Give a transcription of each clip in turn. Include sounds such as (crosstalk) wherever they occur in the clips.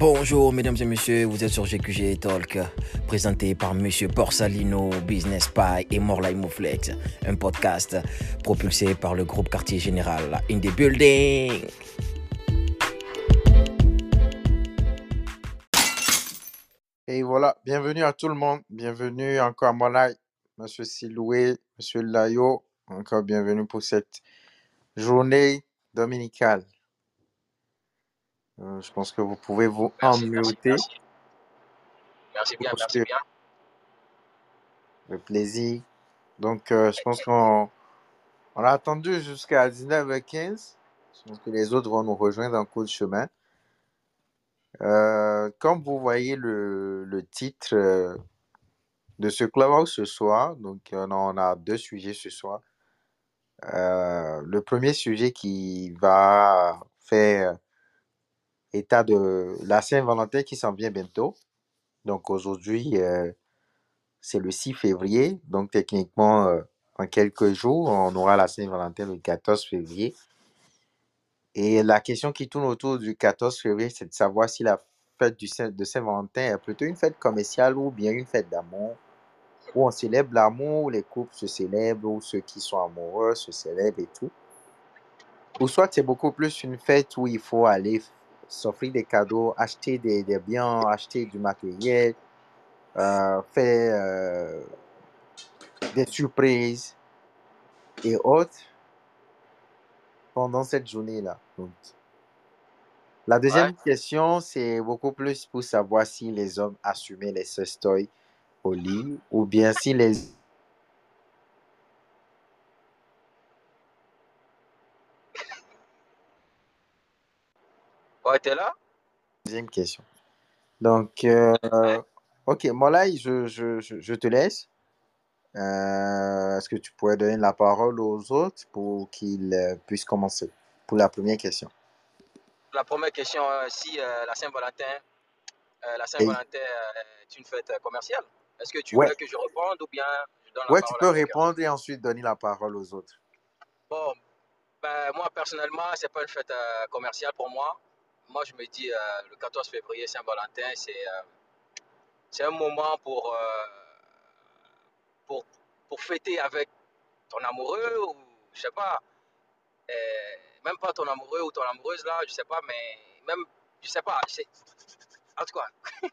Bonjour mesdames et messieurs, vous êtes sur GQG Talk, présenté par Monsieur Borsalino, Business Pie et Morlai Mouflex, un podcast propulsé par le groupe Quartier Général in the building. Et voilà, bienvenue à tout le monde, bienvenue encore à Morlai, Monsieur Siloué, Monsieur Layo, encore bienvenue pour cette journée dominicale. Euh, je pense que vous pouvez vous merci, emmuter. merci. Merci bien, merci bien. le plaisir. Donc, euh, je pense qu'on on a attendu jusqu'à 19h15. Je pense que les autres vont nous rejoindre en cours de chemin. Euh, comme vous voyez le, le titre euh, de ce clubhouse ce soir, donc on a, on a deux sujets ce soir. Euh, le premier sujet qui va faire état de la Saint-Valentin qui s'en vient bientôt. Donc aujourd'hui, euh, c'est le 6 février. Donc techniquement, euh, en quelques jours, on aura la Saint-Valentin le 14 février. Et la question qui tourne autour du 14 février, c'est de savoir si la fête du Saint- de Saint-Valentin est plutôt une fête commerciale ou bien une fête d'amour, où on célèbre l'amour, où les couples se célèbrent, où ceux qui sont amoureux se célèbrent et tout. Ou soit c'est beaucoup plus une fête où il faut aller s'offrir des cadeaux, acheter des, des biens, acheter du matériel, euh, faire euh, des surprises et autres pendant cette journée-là. La Ouais. deuxième question, c'est beaucoup plus pour savoir si les hommes assumaient les sextoys au lit ou bien si les... T'es là? Deuxième question. Donc, euh, ok, Molay, je, je, je, je te laisse. Euh, Est-ce que tu pourrais donner la parole aux autres pour qu'ils euh, puissent commencer? Pour la première question? La première question, si euh, la Saint-Valentin, la Saint-Valentin est une fête commerciale, est-ce que tu ouais, veux que je réponde ou bien je donne la ouais, tu parole peux à quelqu'un? répondre et ensuite donner la parole aux autres. Bon, ben, moi personnellement, c'est pas une fête commerciale pour moi. Moi, je me dis euh, le 14 février, Saint-Valentin, c'est euh, c'est un moment pour, euh, pour, pour fêter avec ton amoureux ou je sais pas, euh, même pas ton amoureux ou ton amoureuse là, je sais pas, mais même, je sais pas, c'est- en tout cas, (laughs)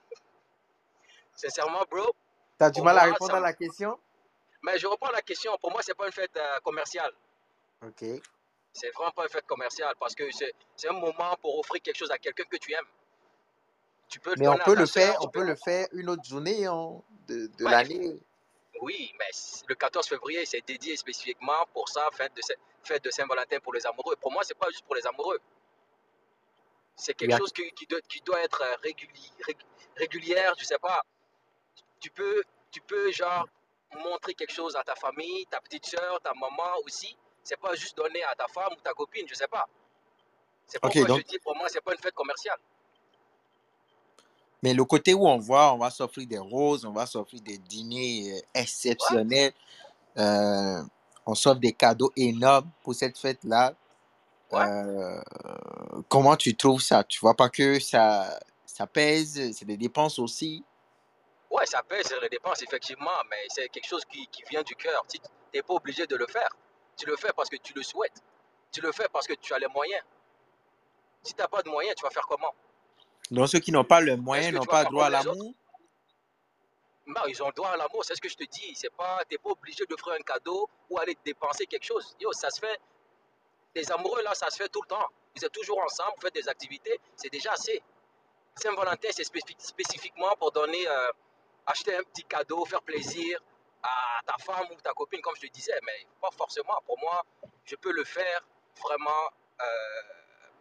sincèrement, bro, Tu as du mal à répondre ça à la question? Mais je reprends la question, pour moi, c'est pas une fête euh, commerciale. Ok. C'est vraiment pas une fête commerciale parce que c'est un moment pour offrir quelque chose à quelqu'un que tu aimes. Tu peux Mais on peut le soeur, faire, tu on peut le faire une autre journée hein, de, de Ouais, l'année. oui, mais le 14 février, c'est dédié spécifiquement pour ça, fête de, Saint- fête de Saint-Valentin pour les amoureux. Pour moi, c'est pas juste pour les amoureux. C'est quelque chose qui, qui doit, qui doit être euh, réguli- rég- régulière, je sais pas. Tu peux, tu peux genre montrer quelque chose à ta famille, ta petite soeur, ta maman aussi. C'est pas juste donner à ta femme ou ta copine, je sais pas. C'est pourquoi je donc, dis pour moi, c'est pas une fête commerciale. mais le côté où on voit, on va s'offrir des roses, on va s'offrir des dîners euh, Ouais, exceptionnels, euh, on s'offre des cadeaux énormes pour cette fête-là. ouais. Euh, comment tu trouves ça? Tu vois pas que ça, ça pèse, c'est des dépenses aussi? Ouais, ça pèse sur les dépenses, effectivement, mais c'est quelque chose qui, qui vient du cœur. Tu n'es pas obligé de le faire. Tu le fais parce que tu le souhaites. Tu le fais parce que tu as les moyens. Si tu n'as pas de moyens, tu vas faire comment? Donc, ceux qui n'ont pas le moyen n'ont tu pas droit à l'amour? Non, ils ont le droit à l'amour, c'est ce que je te dis. C'est pas, t'es pas obligé d'offrir un cadeau ou aller dépenser quelque chose. Yo, ça se fait. Les amoureux là, ça se fait tout le temps. Vous êtes toujours ensemble, vous faites des activités, c'est déjà assez. Saint-Valentin, c'est spécifi- spécifiquement pour donner, euh, acheter un petit cadeau, faire plaisir à ta femme ou ta copine, comme je te disais. Mais pas forcément. Pour moi, je peux le faire vraiment euh,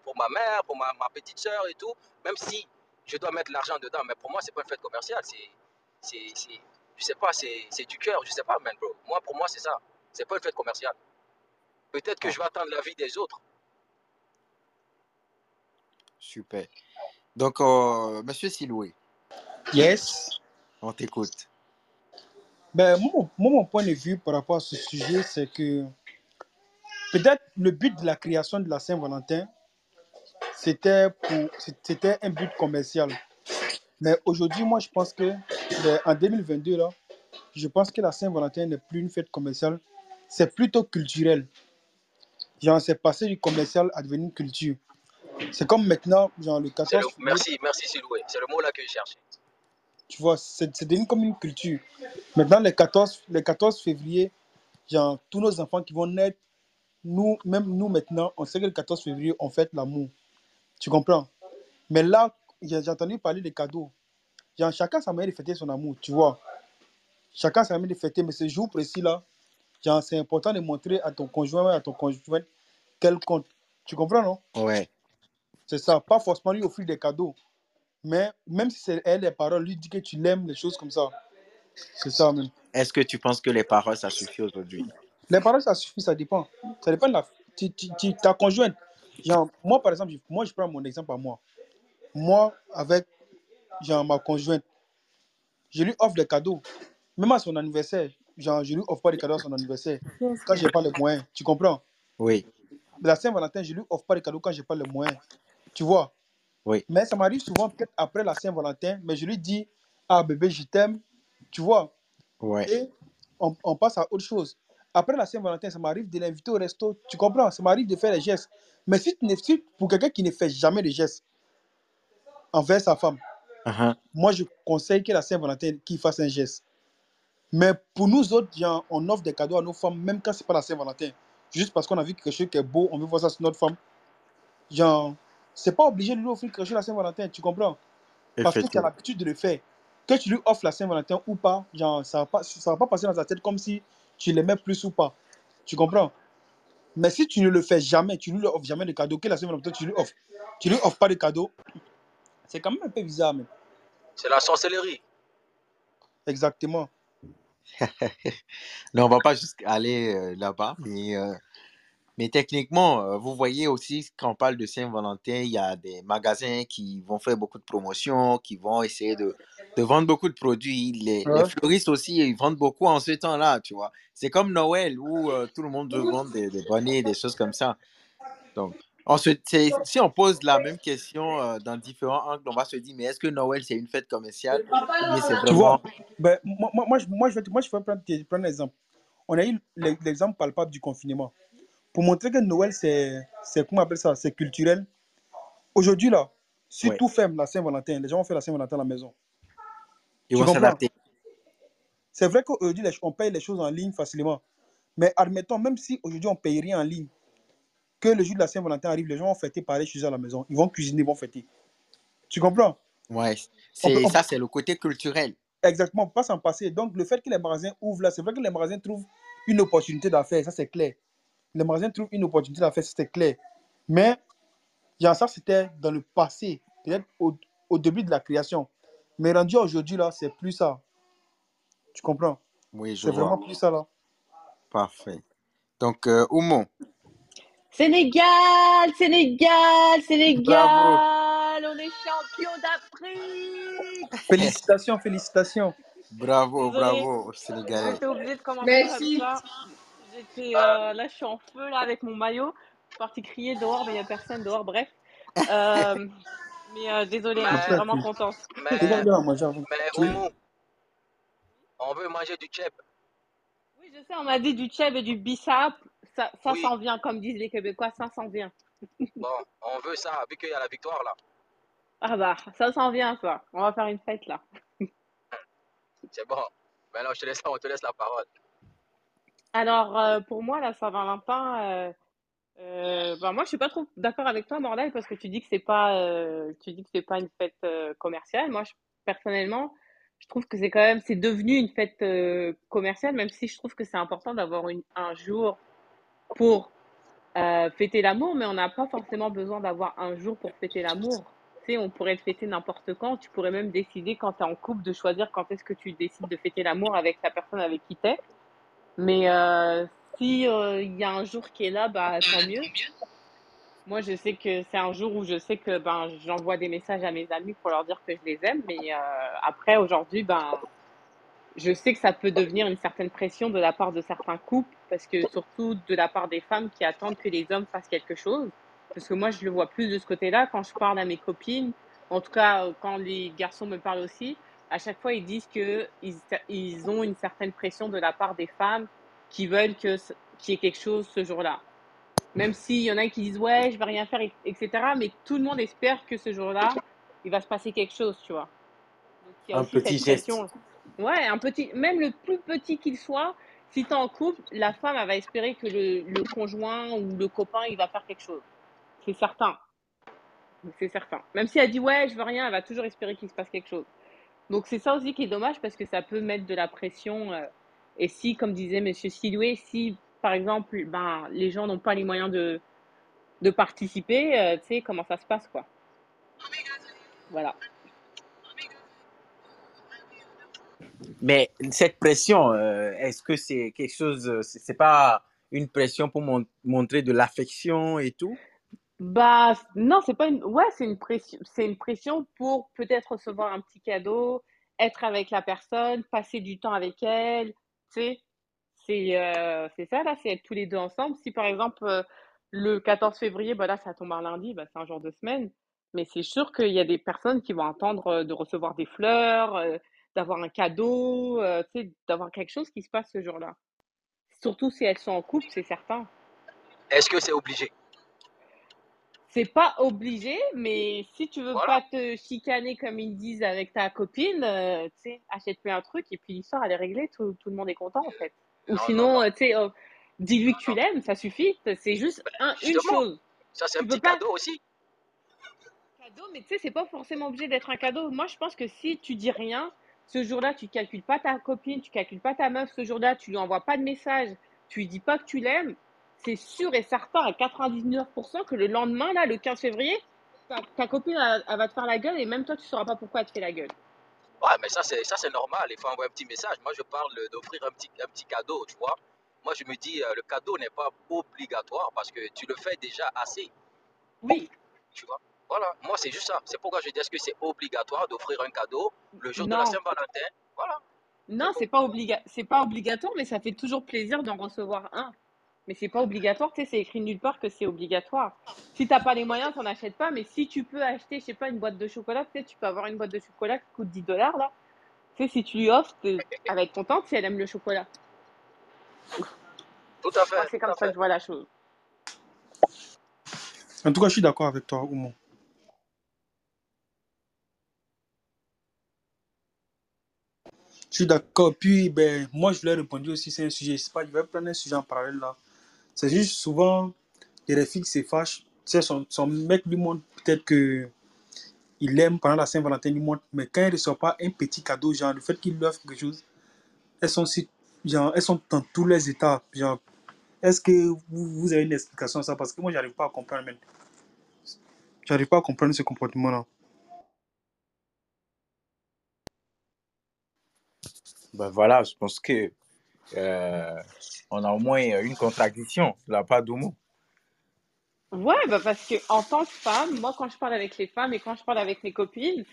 pour ma mère, pour ma, ma petite soeur et tout, même si je dois mettre l'argent dedans. Mais pour moi, c'est pas une fête commerciale. C'est, c'est, c'est- je sais pas, c'est, c'est du cœur. Je sais pas, man, bro. Moi, pour moi, c'est ça. C'est pas une fête commerciale. Peut-être que je vais attendre l'avis des autres. super. Donc, euh, Monsieur Siloué, Yes. on t'écoute. Ben, moi, moi, mon point de vue par rapport à ce sujet, c'est que peut-être le but de la création de la Saint-Valentin, c'était pour, c'était un but commercial. Mais aujourd'hui, moi, je pense que ben, en 2022 là, je pense que la Saint-Valentin n'est plus une fête commerciale, c'est plutôt culturel. Genre, c'est passé du commercial à devenir une culture. C'est comme maintenant, genre le 14 C'est Merci, merci Siloué. C'est le mot là que je cherchais. Tu vois, c'est c'est devenu comme une culture. Maintenant, les 14, les 14 février, genre, tous nos enfants qui vont naître, nous, même nous maintenant, on sait que le 14 février, on fête l'amour. Tu comprends? Mais là, j'ai j'ai entendu parler des cadeaux. Genre, chacun sa manière de fêter son amour, tu vois. Chacun sa manière de fêter, mais ce jour précis-là, genre, c'est important de montrer à ton conjoint, à ton conjoint, qu'elle compte. Tu comprends, non? Ouais. C'est ça. Pas forcément lui offrir des cadeaux. Mais même si c'est elle les paroles, lui dit que tu l'aimes, les choses comme ça. C'est ça, même. Est-ce que tu penses que les paroles, ça suffit aujourd'hui? Les paroles, ça suffit, ça dépend. Ça dépend de la, tu- tu- tu- ta conjointe. Genre, moi, par exemple, je- moi, je prends mon exemple à moi. Moi, avec genre, ma conjointe, je lui offre des cadeaux. Même à son anniversaire, genre, je lui offre pas des cadeaux à son anniversaire. Quand j'ai pas les moyens. Tu comprends? Oui, la Saint-Valentin, je lui offre pas des cadeaux quand j'ai pas les moyens. Tu vois? Oui. Mais ça m'arrive souvent, peut-être après la Saint-Valentin, mais je lui dis, ah bébé, je t'aime. Tu vois? Ouais. et on, on passe à autre chose. Après la Saint-Valentin, ça m'arrive de l'inviter au resto, tu comprends? Ça m'arrive de faire les gestes. Mais si, tu ne- si pour quelqu'un qui ne fait jamais de gestes envers sa femme, Uh-huh. moi je conseille que la Saint-Valentin qu'il fasse un geste. Mais pour nous autres, on offre des cadeaux à nos femmes, même quand c'est pas la Saint-Valentin. Juste parce qu'on a vu quelque chose qui est beau, on veut voir ça sur notre femme. Genre, c'est pas obligé de lui offrir quelque chose à la Saint-Valentin, tu comprends? Parce que tu as l'habitude de le faire. Que tu lui offres la Saint-Valentin ou pas, genre, ça va pas, ça va pas passer dans ta tête comme si tu l'aimais plus ou pas. Tu comprends? Mais si tu ne le fais jamais, tu ne lui offres jamais de cadeau, que la Saint-Valentin, tu lui offres. Tu lui offres pas de cadeau, c'est quand même un peu bizarre, même. C'est la sorcellerie. Exactement. (laughs) Non, on va pas jusqu'à aller euh, là-bas, mais, euh, mais techniquement, euh, vous voyez aussi, quand on parle de Saint-Valentin, il y a des magasins qui vont faire beaucoup de promotions, qui vont essayer de, de vendre beaucoup de produits. Les, les Ouais. fleuristes aussi, ils vendent beaucoup en ce temps-là, tu vois. C'est comme Noël où euh, tout le monde veut vendre des, des bonnets, des choses comme ça. Donc, on se- c'est- si on pose la même question euh, dans différents angles, on va se dire, mais est-ce que Noël, c'est une fête commerciale Tu vois, ben, moi, moi, moi, je- moi, je vais, moi, je vais prendre, prendre un exemple. On a eu l'e- l'exemple palpable du confinement. Pour montrer que Noël, c'est, c'est comment on appelle ça, c'est culturel. Aujourd'hui, là, si Ouais. tout ferme la Saint-Valentin, les gens vont faire la Saint-Valentin à la maison. Ils vont s'adapter. C'est vrai qu'aujourd'hui, on paye les choses en ligne facilement. Mais admettons, même si aujourd'hui, on ne paye rien en ligne, que le jour de la Saint-Valentin arrive, les gens vont fêter pareil chez eux à la maison. Ils vont cuisiner, ils vont fêter. Tu comprends? Ouais, c'est ça, c'est le côté culturel. Exactement, on peut pas s'en passer. Donc, le fait que les magasins ouvrent là, c'est vrai que les magasins trouvent une opportunité d'affaires, ça c'est clair. Les magasins trouvent une opportunité d'affaires, c'est clair. Mais, genre, ça c'était dans le passé, peut-être au, au début de la création. Mais rendu aujourd'hui là, c'est plus ça. Tu comprends? Oui, je C'est vois. vraiment plus ça là. Parfait. Donc, euh, Oumou, Sénégal, Sénégal, Sénégal, Bravo. on est champion d'Afrique. Félicitations, félicitations. bravo, bravo, Sénégalais. Merci. J'étais euh, là, je suis en feu là avec mon maillot. Je suis partie crier dehors, mais il n'y a personne dehors. Bref, Euh, (laughs) mais euh, désolée, hein, je suis vraiment contente. C'est mais, bien, moi, j'avoue. mais on veut manger du chep. Oui, je sais, on m'a dit du tchèb et du bissap. Ça, ça Oui, s'en vient, comme disent les Québécois, ça s'en vient. (laughs) bon, on veut ça, vu qu'il y a la victoire là. Ah bah, ça s'en vient, ça. On va faire une fête là. (laughs) C'est bon. Maintenant, je te laisse, on te laisse la parole. Alors, euh, pour moi, la Saint-Valentin, euh, euh, bah, moi, je suis pas trop d'accord avec toi, Morlaï, parce que tu dis que c'est pas, pas une fête commerciale. Moi, personnellement, je trouve que c'est quand même, devenu une fête commerciale, même si je trouve que c'est important d'avoir un jour pour fêter l'amour, mais on n'a pas forcément besoin d'avoir un jour pour fêter l'amour. Tu sais, on pourrait le fêter n'importe quand. Tu pourrais même décider, quand tu es en couple, de choisir quand est-ce que tu décides de fêter l'amour avec la personne avec qui tu es. Mais euh, si euh, il y a un jour qui est là, bah tant mieux. Moi, je sais que c'est un jour où je sais que ben j'envoie des messages à mes amis pour leur dire que je les aime. Mais euh, après, aujourd'hui, ben je sais que ça peut devenir une certaine pression de la part de certains couples, parce que surtout de la part des femmes qui attendent que les hommes fassent quelque chose. Parce que moi, je le vois plus de ce côté-là. Quand je parle à mes copines, en tout cas, quand les garçons me parlent aussi, à chaque fois, ils disent qu'ils ils ont une certaine pression de la part des femmes qui veulent qu'il y ait quelque chose ce jour-là. Même s'il y en a qui disent ouais, je vais rien faire, etc. Mais tout le monde espère que ce jour-là, il va se passer quelque chose, tu vois. un petit geste. Ouais, un petit, même le plus petit qu'il soit, si tu es en couple, la femme, elle va espérer que le, le, conjoint ou le copain, il va faire quelque chose. C'est certain. C'est certain. Même si elle dit ouais, je veux rien, elle va toujours espérer qu'il se passe quelque chose. Donc c'est ça aussi qui est dommage parce que ça peut mettre de la pression. Euh, et si, comme disait Monsieur Sidoué, si par exemple, ben, les gens n'ont pas les moyens de, de participer, euh, tu sais comment ça se passe, quoi. Voilà. Mais cette pression, euh, est-ce que c'est quelque chose, c'est pas une pression pour montrer de l'affection et tout? Bah non, c'est pas une ouais, c'est une pression c'est une pression pour peut-être recevoir un petit cadeau, être avec la personne, passer du temps avec elle, tu sais. C'est euh, ça là, c'est être tous les deux ensemble. Si par exemple euh, le 14 février, bah là ça tombe un lundi, bah c'est un jour de semaine, mais c'est sûr qu'il y a des personnes qui vont attendre euh, de recevoir des fleurs, d'avoir un cadeau, tu sais, d'avoir quelque chose qui se passe ce jour-là. Surtout si elles sont en couple, c'est certain. Est-ce que c'est obligé? C'est pas obligé, mais si tu veux pas te chicaner comme ils disent avec ta copine, euh, tu sais, achète-lui un truc et puis l'histoire elle est réglée, tout, tout, le monde est content en fait. Ou sinon, euh, tu sais, oh, dis-lui que tu l'aimes, ça suffit. C'est juste un, une chose. Ça c'est un petit cadeau aussi. Cadeau, mais tu sais, c'est pas forcément obligé d'être un cadeau. Moi, je pense que si tu dis rien, ce jour-là, tu calcules pas ta copine, tu calcules pas ta meuf, ce jour-là, tu lui envoies pas de message, tu lui dis pas que tu l'aimes, c'est sûr et certain à 99% que le lendemain, là, le 15 février, ta, copine, elle, va te faire la gueule et même toi, tu ne sauras pas pourquoi elle te fait la gueule. Ouais, mais ça, c'est, ça, c'est normal. Il faut envoyer un petit message. Moi, je parle d'offrir un petit, un petit cadeau, tu vois. Moi, je me dis, euh, le cadeau n'est pas obligatoire parce que tu le fais déjà assez. Oui. Tu vois? Voilà. Moi, c'est juste ça. C'est pourquoi je dis, est-ce que c'est obligatoire d'offrir un cadeau le jour de la Saint-Valentin? Voilà. Non, c'est pas, obliga... c'est pas obligatoire, mais ça fait toujours plaisir d'en recevoir un mais c'est pas obligatoire, tu sais, c'est écrit nulle part que c'est obligatoire. Si t'as pas les moyens, t'en achètes pas, mais si tu peux acheter, je sais pas, une boîte de chocolat, peut-être tu peux avoir une boîte de chocolat qui coûte 10 dollars, là. Tu sais, si tu lui offres, elle va être contente si elle aime le chocolat. Tout à fait. C'est comme ça que je vois la chose. En tout cas, je suis d'accord avec toi, Oumou. Je suis d'accord. Puis, ben, moi, je lui ai répondu aussi, c'est un sujet. C'est pas, je vais prendre un sujet en parallèle là. C'est juste souvent, les filles se fâchent. Tu sais, son, mec lui montre peut-être que il aime pendant la Saint-Valentin, lui montre, mais quand il ne reçoit pas un petit cadeau, genre le fait qu'il lui offre quelque chose, elles sont, genre, elles sont dans tous les états. Genre, est-ce que vous, avez une explication à ça? Parce que moi, j'arrive pas à comprendre même. J'arrive pas à comprendre ce comportement-là. Ben voilà, je pense que euh, on a au moins une contradiction de la part d'Oumou. Ouais, bah parce que en tant que femme, moi quand je parle avec les femmes et quand je parle avec mes copines,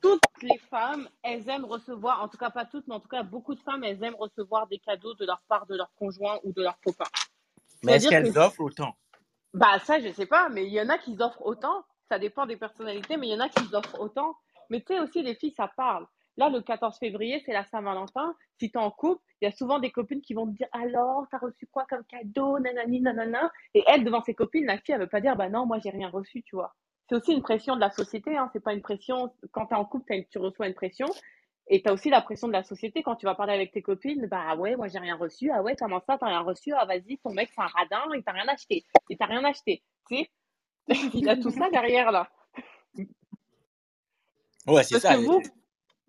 toutes les femmes, elles aiment recevoir, en tout cas pas toutes, mais en tout cas beaucoup de femmes, elles aiment recevoir des cadeaux de leur part de leur conjoint ou de leur copain. Mais est-ce qu'elles offrent autant? Bah ça, je sais pas, mais il y en a qui offrent autant. Ça dépend des personnalités, mais il y en a qui offrent autant. Mais tu sais aussi, les filles, ça parle. Là, le 14 février, c'est la Saint-Valentin. Si tu es en couple, il y a souvent des copines qui vont te dire Alors, tu as reçu quoi comme cadeau? Nanani, nanana. Et elle, devant ses copines, la fille, elle veut pas dire Bah non, moi, j'ai rien reçu, tu vois. C'est aussi une pression de la société. Hein. C'est pas une pression. Quand tu es en couple, tu reçois une pression. Et tu as aussi la pression de la société quand tu vas parler avec tes copines. Bah ouais, moi, j'ai rien reçu. Ah ouais, comment ça, t'as rien reçu? Ah vas-y, ton mec, c'est un radin, il t'a rien acheté. Il t'a rien acheté. Tu sais? (laughs) Il a tout ça derrière, là. Ouais, c'est ça.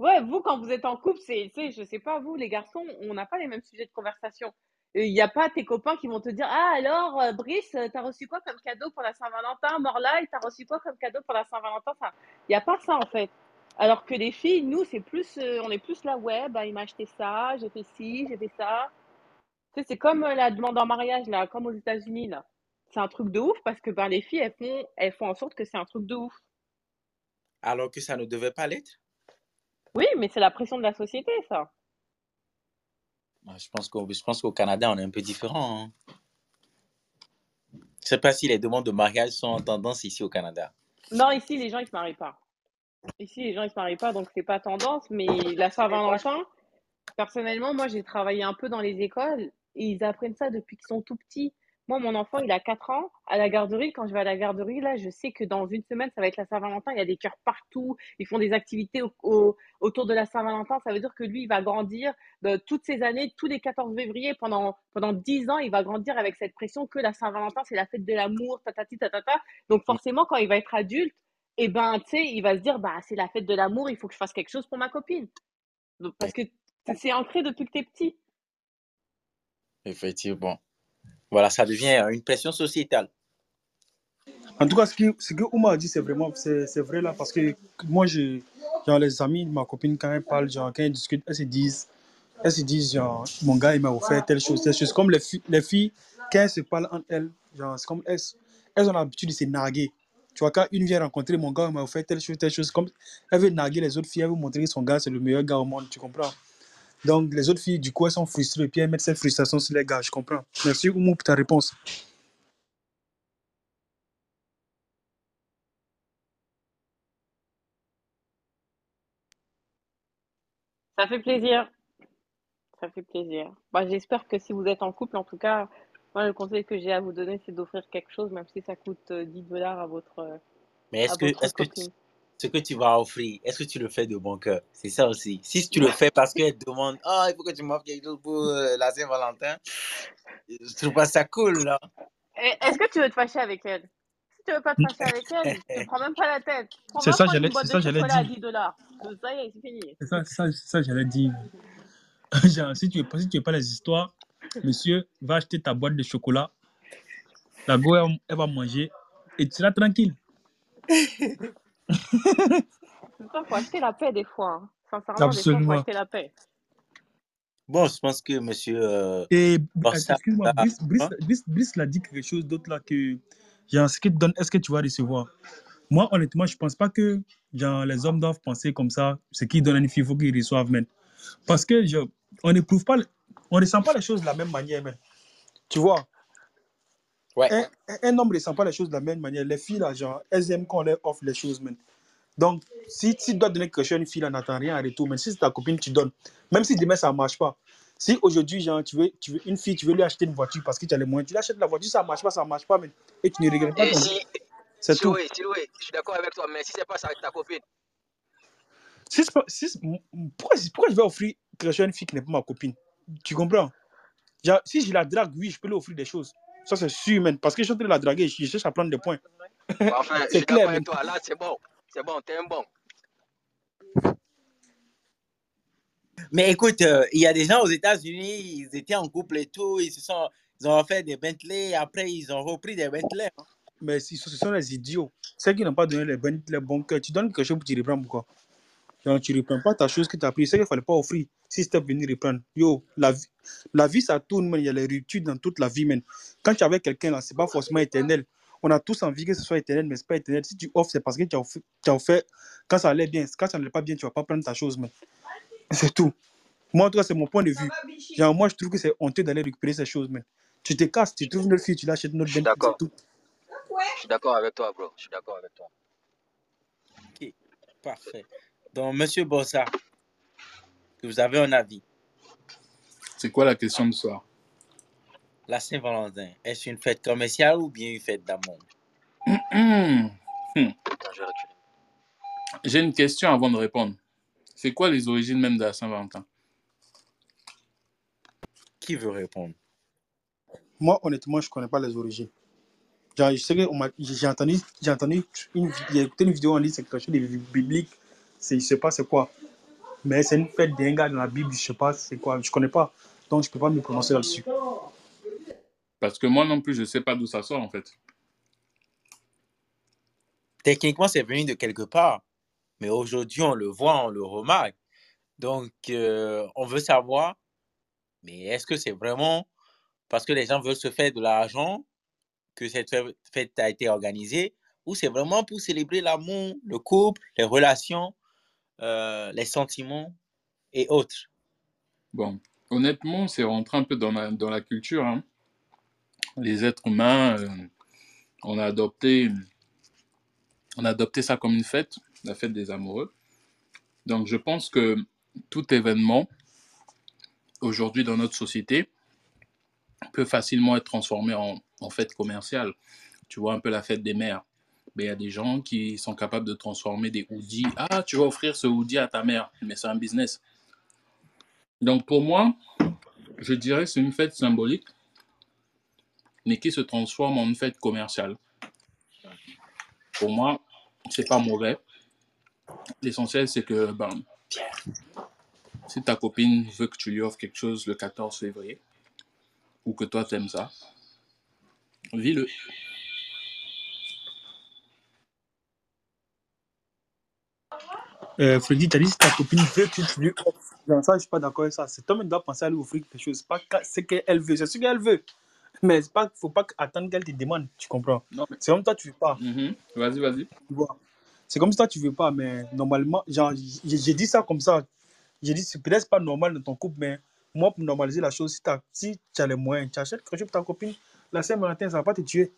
Ouais, vous, quand vous êtes en couple, c'est, je sais pas, vous, les garçons, on n'a pas les mêmes sujets de conversation. Il n'y a pas tes copains qui vont te dire Ah, alors, euh, Brice, t'as reçu quoi comme cadeau pour la Saint-Valentin? Morlaï, t'as reçu quoi comme cadeau pour la Saint-Valentin? Il n'y a pas ça, en fait. Alors que les filles, nous, c'est plus, euh, on est plus là, ouais, bah, il m'a acheté ça, j'ai fait ci, j'ai fait ça. Tu sais, c'est comme euh, la demande en mariage, là, comme aux États-Unis, là. C'est un truc de ouf parce que ben, les filles, elles font, elles font en sorte que c'est un truc de ouf. Alors que ça ne devait pas l'être oui, mais c'est la pression de la société, ça. Je pense qu'au, je pense qu'au Canada, on est un peu différent. Hein. Je sais pas si les demandes de mariage sont en tendance ici au Canada. Non, ici, les gens, ils se marient pas. Ici, les gens, ils se marient pas, donc c'est pas tendance. Mais la Saint-Valentin, personnellement, moi, j'ai travaillé un peu dans les écoles et ils apprennent ça depuis qu'ils sont tout petits. Moi, mon enfant, il a 4 ans. À la garderie, quand je vais à la garderie, là, je sais que dans une semaine, ça va être la Saint-Valentin. Il y a des cœurs partout. Ils font des activités au- au- autour de la Saint-Valentin. Ça veut dire que lui, il va grandir de toutes ces années, tous les 14 février, pendant, pendant 10 ans, il va grandir avec cette pression que la Saint-Valentin, c'est la fête de l'amour, tatati, tatata. Donc, forcément, quand il va être adulte, eh ben, tu sais, il va se dire, bah, c'est la fête de l'amour, il faut que je fasse quelque chose pour ma copine. Donc, parce que c'est c'est ancré depuis que t'es petit. Effectivement. Voilà, ça devient une pression sociétale. En tout cas, ce que, ce que Ouma a dit, c'est vraiment c'est vrai là, parce que moi, j'ai, genre, les amis ma copine, quand elles parlent, genre, quand elles discutent, elles se disent, elles se disent, genre, mon gars, il m'a offert telle chose, telle chose. Comme les, les filles, quand elles se parlent entre elles, c'est comme elles, elles ont l'habitude de se narguer. Tu vois, quand une vient rencontrer mon gars, il m'a offert telle chose, telle chose, comme elle veut narguer les autres filles, elle veut montrer que son gars, c'est le meilleur gars au monde, tu comprends? Donc, les autres filles, du coup, elles sont frustrées, et puis elles mettent cette frustration sur les gars, je comprends. Merci, Oumou, pour ta réponse. Ça fait plaisir. Ça fait plaisir. Bah, j'espère que si vous êtes en couple, en tout cas, moi, le conseil que j'ai à vous donner, c'est d'offrir quelque chose, même si ça coûte euh, 10 dollars à votre, euh, Mais est-ce que. Ce que tu vas offrir, est-ce que tu le fais de bon cœur? C'est ça aussi. Si tu le fais parce qu'elle te demande, ah, il faut que tu m'offres quelque chose pour euh, la Saint-Valentin, je trouve pas ça cool, là. Est-ce que tu veux te fâcher avec elle? Si tu veux pas te fâcher avec elle, ne prends même pas la tête. C'est ça, j'allais c'est ça, dire. 10 dollars. Ça y est, c'est ça, ça, ça j'allais dire. (laughs) Genre, si tu veux pas, si tu veux pas les histoires, monsieur, va acheter ta boîte de chocolat. La go, elle, elle va manger et tu seras tranquille. (laughs) Faut acheter la paix des fois. hein. Sincèrement, des fois, faut Absolument. acheter la paix. Bon, je pense que monsieur euh, Et Borsa excuse-moi, va- Brice, Brice, hein? Brice, Brice l'a dit quelque chose d'autre là que genre, ce qu'il te donne, est-ce que tu vas recevoir? Moi, honnêtement, je pense pas que genre, les hommes doivent penser comme ça. Ce qu'ils donnent à une fille, il faut qu'ils reçoivent, même. Parce que genre, on n'éprouve pas, on ne ressent pas les choses de la même manière, même. Tu vois? Ouais. un, homme ne ressent pas les choses de la même manière. Les filles, là, genre, elles aiment quand on leur offre les choses, man. Donc, si, si tu dois donner quelque chose à une fille, elle n'attend rien en retour. Mais si c'est ta copine, tu donnes. Même si demain, ça ne marche pas. Si aujourd'hui, genre, tu veux, tu veux une fille, tu veux lui acheter une voiture parce que tu as les moyens, tu lui achètes la voiture, ça ne marche pas, ça ne marche pas, man. Et tu ne regrettes pas Et ton si, C'est tout. Siloué, Siloué, je suis d'accord avec toi, mais si c'est pas ça avec ta copine, Si si pourquoi, pourquoi je vais offrir quelque chose à une fille qui n'est pas ma copine? Tu comprends? Genre, Si je la drague, oui, je peux lui offrir des choses. Ça, c'est sûr, man. Parce que je suis en train de la draguer, je cherche à prendre des points. Enfin, (laughs) C'est clair, d'accord mais- avec toi. Là, c'est bon. C'est bon, t'es un bon. Mais écoute, euh, il y a des gens aux États-Unis, ils étaient en couple et tout, ils se sont, ils ont fait des Bentley, après ils ont repris des Bentley. hein. Mais si ce sont les idiots, ceux qui n'ont pas donné les bons, les bons cœurs, tu donnes quelque chose pour tu reprends pourquoi? Genre, tu ne reprends pas ta chose que tu as pris, c'est qu'il ne fallait pas offrir si c'était venu reprendre. Yo, la vie, la vie ça tourne, man. il y a les ruptures dans toute la vie. Man. Quand tu es avec quelqu'un, là, ce n'est pas forcément éternel. On a tous envie que ce soit éternel, mais ce n'est pas éternel. Si tu offres, c'est parce que tu as offert, tu as offert- quand ça allait bien. Quand ça n'allait pas bien, tu ne vas pas prendre ta chose. man. C'est tout. Moi, en tout cas, c'est mon point de vue. Genre, moi, je trouve que c'est honteux d'aller récupérer ces choses. Man. Tu te casses, tu trouves une autre fille, tu l'achètes une autre c'est tout. Je suis d'accord avec toi, bro. Je suis d'accord avec toi. Ok, parfait. Donc, monsieur Bossa, que vous avez un avis. C'est quoi la question de soir? La Saint-Valentin, est-ce une fête commerciale ou bien une fête d'amour? Hum, vais reculer. J'ai une question avant de répondre. C'est quoi les origines même de la Saint-Valentin? Qui veut répondre? Moi, honnêtement, je ne connais pas les origines. Genre, je sais que on m'a- j'ai entendu, j'ai entendu une, j'ai écouté une vidéo en ligne, c'est quelque chose de biblique. C'est, je sais pas c'est quoi? Mais c'est une fête d'un gars dans la Bible, je sais pas c'est quoi. Je connais pas. Donc, je peux pas me prononcer là-dessus. Parce que moi non plus, je sais pas d'où ça sort en fait. Techniquement, c'est venu de quelque part. Mais aujourd'hui, on le voit, on le remarque. Donc, euh, on veut savoir, mais est-ce que c'est vraiment parce que les gens veulent se faire de l'argent que cette fête- fête a été organisée? Ou c'est vraiment pour célébrer l'amour, le couple, les relations, euh, les sentiments et autres Bon, honnêtement, c'est rentré un peu dans la, dans la culture. hein. Les êtres humains, euh, on a adopté, on a adopté ça comme une fête, la fête des amoureux. Donc, je pense que tout événement aujourd'hui dans notre société peut facilement être transformé en, en fête commerciale. Tu vois un peu la fête des mères. Il y a des gens qui sont capables de transformer des hoodies. Ah, tu vas offrir ce hoodie à ta mère, mais c'est un business. Donc pour moi, je dirais que c'est une fête symbolique, mais qui se transforme en une fête commerciale. Pour moi, c'est pas mauvais. L'essentiel, c'est que ben, si ta copine veut que tu lui offres quelque chose le 14 février, ou que toi t'aimes ça, vis-le. Euh, Freddy, t'as dit si ta copine veut que tu lui offres. Dans ça, je suis pas d'accord avec ça. Cet homme il doit penser à lui offrir quelque chose. C'est pas ce qu'elle veut. C'est ce qu'elle veut. Mais il ne faut pas attendre qu'elle te demande. Tu comprends? Non, mais... C'est comme toi, tu veux pas. Mhm. Vas-y, vas-y. C'est comme ça, tu veux pas. Mais normalement, genre, j'ai dit ça comme ça. J'ai dit, c'est peut-être pas normal dans ton couple, mais moi, pour normaliser la chose, si, as, si tu as les moyens, tu achètes quelque chose pour ta copine, la Saint-Valentin, ça va pas te tuer.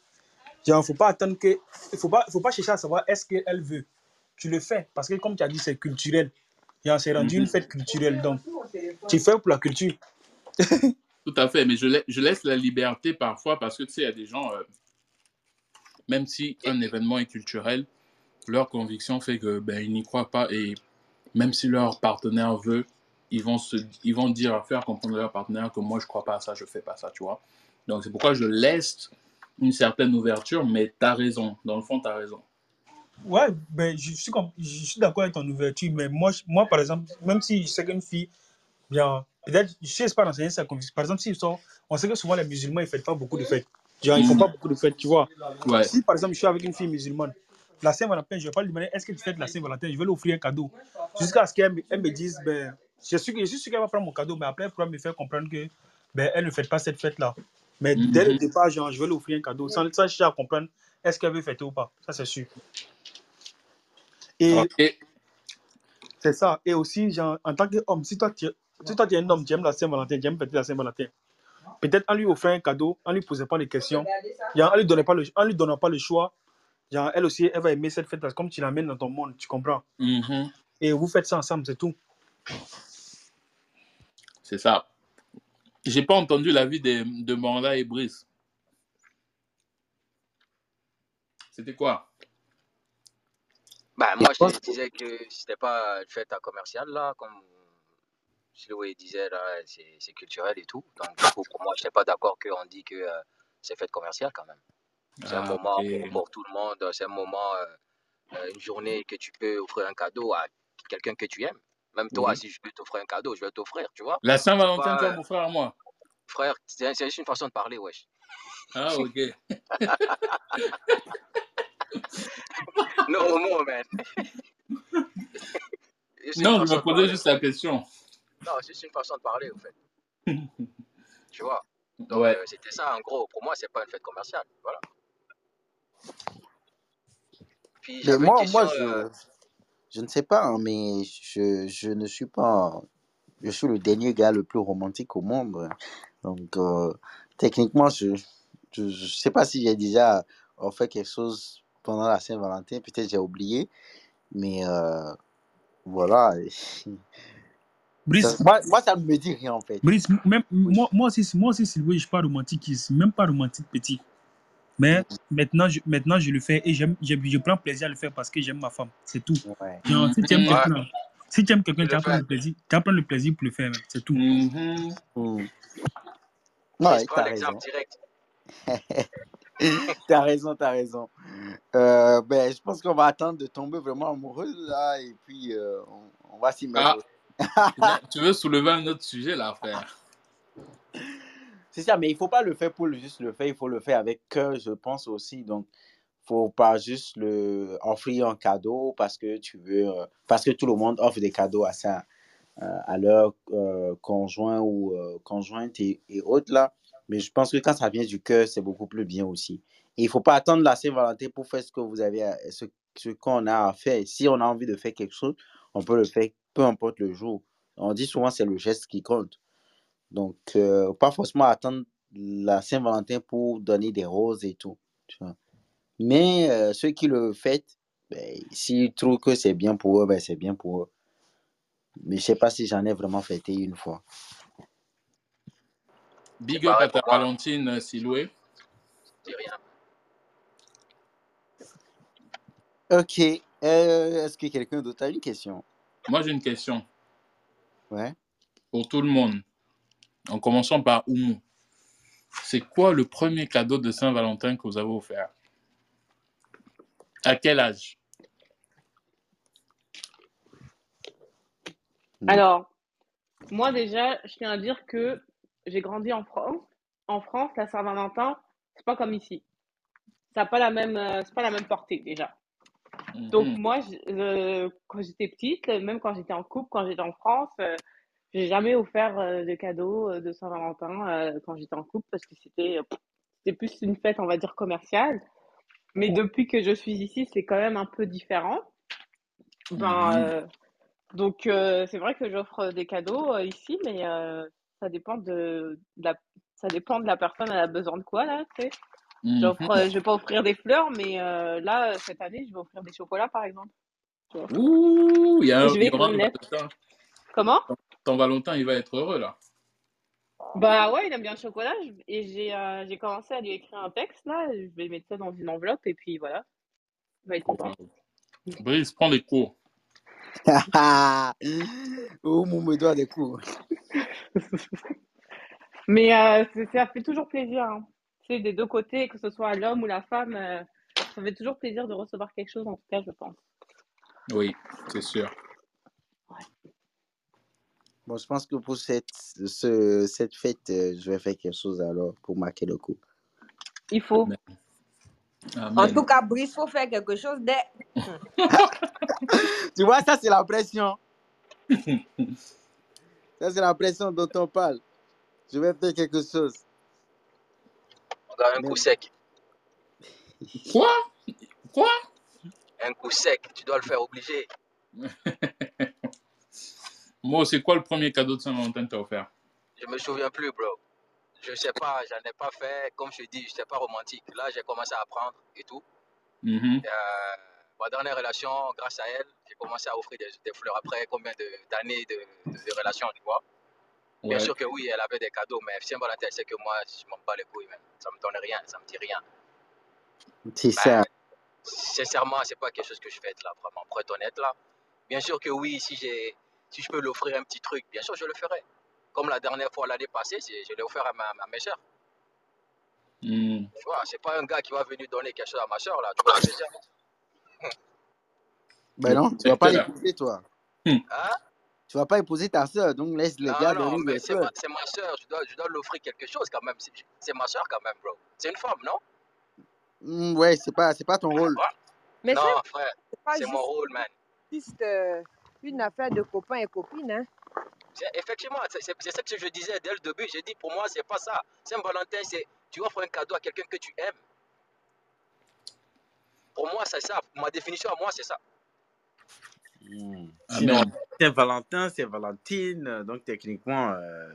Genre, faut pas attendre que. Il faut pas, faut pas chercher à savoir est-ce qu'elle veut. Tu le fais. Parce que, comme tu as dit, c'est culturel. Genre, c'est rendu Mhm. une fête culturelle. Donc, tu fais pour la culture. (laughs) Tout à fait, mais je, je laisse la liberté parfois parce que tu sais, il y a des gens, euh, même si un événement est culturel, leur conviction fait que ben, ils n'y croient pas et même si leur partenaire veut, ils vont, se, ils vont dire, faire comprendre à leur partenaire que moi je crois pas à ça, je fais pas ça, tu vois. Donc c'est pourquoi je laisse une certaine ouverture, mais tu as raison, dans le fond, tu as raison. Ouais, ben, je suis, comme- je suis d'accord avec ton ouverture, mais moi, je- moi, par exemple, même si je sais qu'une fille, bien, peut-être, je sais pas d'enseigner sa conviction. Par exemple, si ils sont, on sait que souvent les musulmans, ils ne font pas beaucoup de fêtes. Genre, ils font pas beaucoup de fêtes, tu vois. Ouais. Si, par exemple, je suis avec une fille musulmane, la Saint-Valentin, je ne vais pas lui demander est-ce que tu fêtes la Saint-Valentin, je vais lui offrir un cadeau. Jusqu'à ce qu'elle me, elle me dise, ben, je suis, je suis sûr qu'elle va prendre mon cadeau, mais après, elle pourra me faire comprendre que, ben, elle ne fait pas cette fête-là. Mais dès le Mhm. départ, genre, je vais lui offrir un cadeau, sans, sans chercher à comprendre est-ce qu'elle veut fêter ou pas. Ça, c'est sûr. Et Ok. c'est ça. Et aussi, genre, en tant qu'homme, si toi, tu, si toi, tu es un homme, tu aimes la Saint-Valentin, tu aimes fêter la Saint-Valentin, peut-être en lui offrant un cadeau, en lui posant pas les questions, genre, en lui donnant pas le, en lui donnant pas le choix, genre, elle aussi, elle va aimer cette fête comme tu l'amènes dans ton monde, tu comprends. Mhm. Et vous faites ça ensemble, c'est tout. C'est ça. J'ai pas entendu l'avis de, de Morla et Brice. C'était quoi? Bah, moi, Je te disais que c'était pas une fête à commercial, là, comme Sloé disait, là, c'est culturel et tout. Donc, du coup, pour moi, je n'étais pas d'accord qu'on dit que euh, c'est fête commerciale quand même. C'est un Ah, moment pour, pour tout le monde, c'est un moment, euh, euh, une journée que tu peux offrir un cadeau à quelqu'un que tu aimes. Même toi, si je veux t'offrir un cadeau, je vais t'offrir, tu vois. La Saint-Valentin, pas, m'offrir à moi? frère, c'est c'est juste une façon de parler, wesh. Ah, ok. (laughs) (laughs) (laughs) No homo, man. Non, je me posais parler. juste la question. Non, c'est juste une façon de parler, en fait. (laughs) Tu vois? Donc, Ouais. euh, c'était ça, en gros. Pour moi, c'est pas une fête commerciale. Voilà. Puis, Mais moi, question. moi euh, je, je ne sais pas, hein, mais je, je ne suis pas. Je suis le dernier gars le plus romantique au monde. Donc, euh, techniquement, je ne je, je sais pas si j'ai déjà fait quelque chose pendant la Saint-Valentin. Peut-être j'ai oublié. Mais euh, voilà. (laughs) Ça, Brice, moi, moi, ça ne me dit rien en fait. Brice, même, Oui. moi, moi aussi, moi aussi, Sylvain, je suis pas romantique, même pas romantique petit. Mais maintenant, je, maintenant, je le fais et j'aime, je, je prends plaisir à le faire parce que j'aime ma femme. C'est tout. Ouais. Genre, si tu aimes. Ouais, quelqu'un, si tu aimes quelqu'un, tu tu le plaisir, tu vas prendre le plaisir pour le faire, c'est tout. Hmm. Brice, Ouais, prends t'as l'exemple raison. direct? (laughs) (laughs) T'as raison, t'as raison. Euh, ben, je pense qu'on va attendre de tomber vraiment amoureux là et puis euh, on, on va s'y mettre. Ah, tu veux soulever un autre sujet là, frère (laughs) C'est ça, mais il faut pas le faire pour juste le faire, il faut le faire avec cœur, je pense aussi. Donc, faut pas juste le offrir un cadeau parce que tu veux, euh, parce que tout le monde offre des cadeaux à ça, à leur conjoint ou conjointe et, et autres là. Mais je pense que quand ça vient du cœur, c'est beaucoup plus bien aussi. Et il faut pas attendre la Saint-Valentin pour faire ce que vous avez, ce, ce qu'on a à faire. Si on a envie de faire quelque chose, on peut le faire, peu importe le jour. On dit souvent c'est le geste qui compte. Donc, euh, pas forcément attendre la Saint-Valentin pour donner des roses et tout. Mais euh, ceux qui le fêtent, ben, s'ils trouvent que c'est bien pour eux, ben, c'est bien pour eux. Mais je sais pas si j'en ai vraiment fêté une fois. Big C'est up à ta. Valentine euh, Siloué. Ok. Euh, Est-ce que quelqu'un d'autre a une question? Moi, j'ai une question Ouais. pour tout le monde. En commençant par Oumou. C'est quoi le premier cadeau de Saint-Valentin que vous avez offert? À quel âge? Hmm. Alors, moi déjà, je tiens à dire que j'ai grandi en France. En France, la Saint-Valentin, c'est pas comme ici. Ça pas la même, euh, c'est pas la même portée déjà. Donc Mhm. moi, je- euh, quand j'étais petite, même quand j'étais en couple, quand j'étais en France, euh, j'ai jamais offert de cadeaux de Saint-Valentin quand j'étais en couple parce que c'était, c'était plus une fête, on va dire, commerciale. Mais depuis que je suis ici, c'est quand même un peu différent. Ben, Mhm. euh, donc euh, c'est vrai que j'offre des cadeaux euh, ici, mais ça dépend de, de la, ça dépend de la personne. Elle a besoin de quoi là, tu sais. Mhm. euh, je vais pas offrir des fleurs, mais euh, là cette année, je vais offrir des chocolats par exemple. Ouh, il y, a- un. Valentin. Comment? Ton, ton Valentin, il va être heureux là. Bah ouais, il aime bien le chocolat et j'ai euh, j'ai commencé à lui écrire un texte là. Je vais mettre ça dans une enveloppe et puis voilà, il va être content. Wow. Brice, prends les cours. (laughs) oh, mon me doit des coups. (laughs) Mais euh, c'est- ça fait toujours plaisir, hein. Tu sais, des deux côtés, que ce soit l'homme ou la femme, euh, ça fait toujours plaisir de recevoir quelque chose, en tout cas, je pense. Oui, c'est sûr. Bon, je pense que pour cette, ce, cette fête, euh, je vais faire quelque chose alors pour marquer le coup. Il faut. En tout cas, Brice, faut faire quelque chose de. (laughs) Tu vois, ça, c'est la pression. (laughs) Ça, c'est la pression dont on parle. Je vais faire quelque chose. On a un Mais coup sec. Quoi? Quoi? Un coup sec. Tu dois le faire obligé. (laughs) Moi, c'est quoi le premier cadeau de Saint-Valentin que tu as offert? Je me souviens plus, bro. Je sais pas, j'en ai pas fait. Comme je te dis, je n'étais pas romantique. Là, j'ai commencé à apprendre et tout. Mhm. Euh, ma dernière relation, grâce à elle, j'ai commencé à offrir des, des fleurs après combien de- d'années de, de, de relation, tu vois. Bien Ouais. sûr que oui, elle avait des cadeaux, mais Saint-Valentin, c'est que moi, je m'en bats les couilles, même. Ça me donne rien, ça me dit rien. C'est ça. Ben, sincèrement, c'est pas quelque chose que je fais là, vraiment, pour être honnête là. Bien sûr que oui, si j'ai, si je peux l'offrir un petit truc, bien sûr, je le ferai. Comme la dernière fois l'année passée, c'est- je l'ai offert à ma, à mes soeurs. Mhm. Tu vois, c'est pas un gars qui va venir donner quelque chose à ma soeur là. Tu vois ce que je veux dire? Ben non, tu C'est vas pas l'épouser, toi. Hein? Tu vas pas épouser ta soeur, donc laisse le Non, gars non, donner c'est ma, c'est ma soeur. Je dois, je dois l'offrir quelque chose quand même. C'est c'est ma soeur quand même, bro. C'est une femme, non? Hmm, ouais, c'est pas, c'est pas ton rôle. Mais Non, frère, c'est c'est mon rôle, man. juste, euh, une affaire de copains et copines. Hein. Effectivement, c'est ça que je disais dès le début. J'ai dit, pour moi, c'est pas ça. Saint-Valentin, c'est tu offres un cadeau à quelqu'un que tu aimes. Pour moi, c'est ça. Ma définition à moi, c'est ça. Hmm. Sinon, Amen. c'est Valentin, c'est Valentine. euh, Donc, techniquement, euh,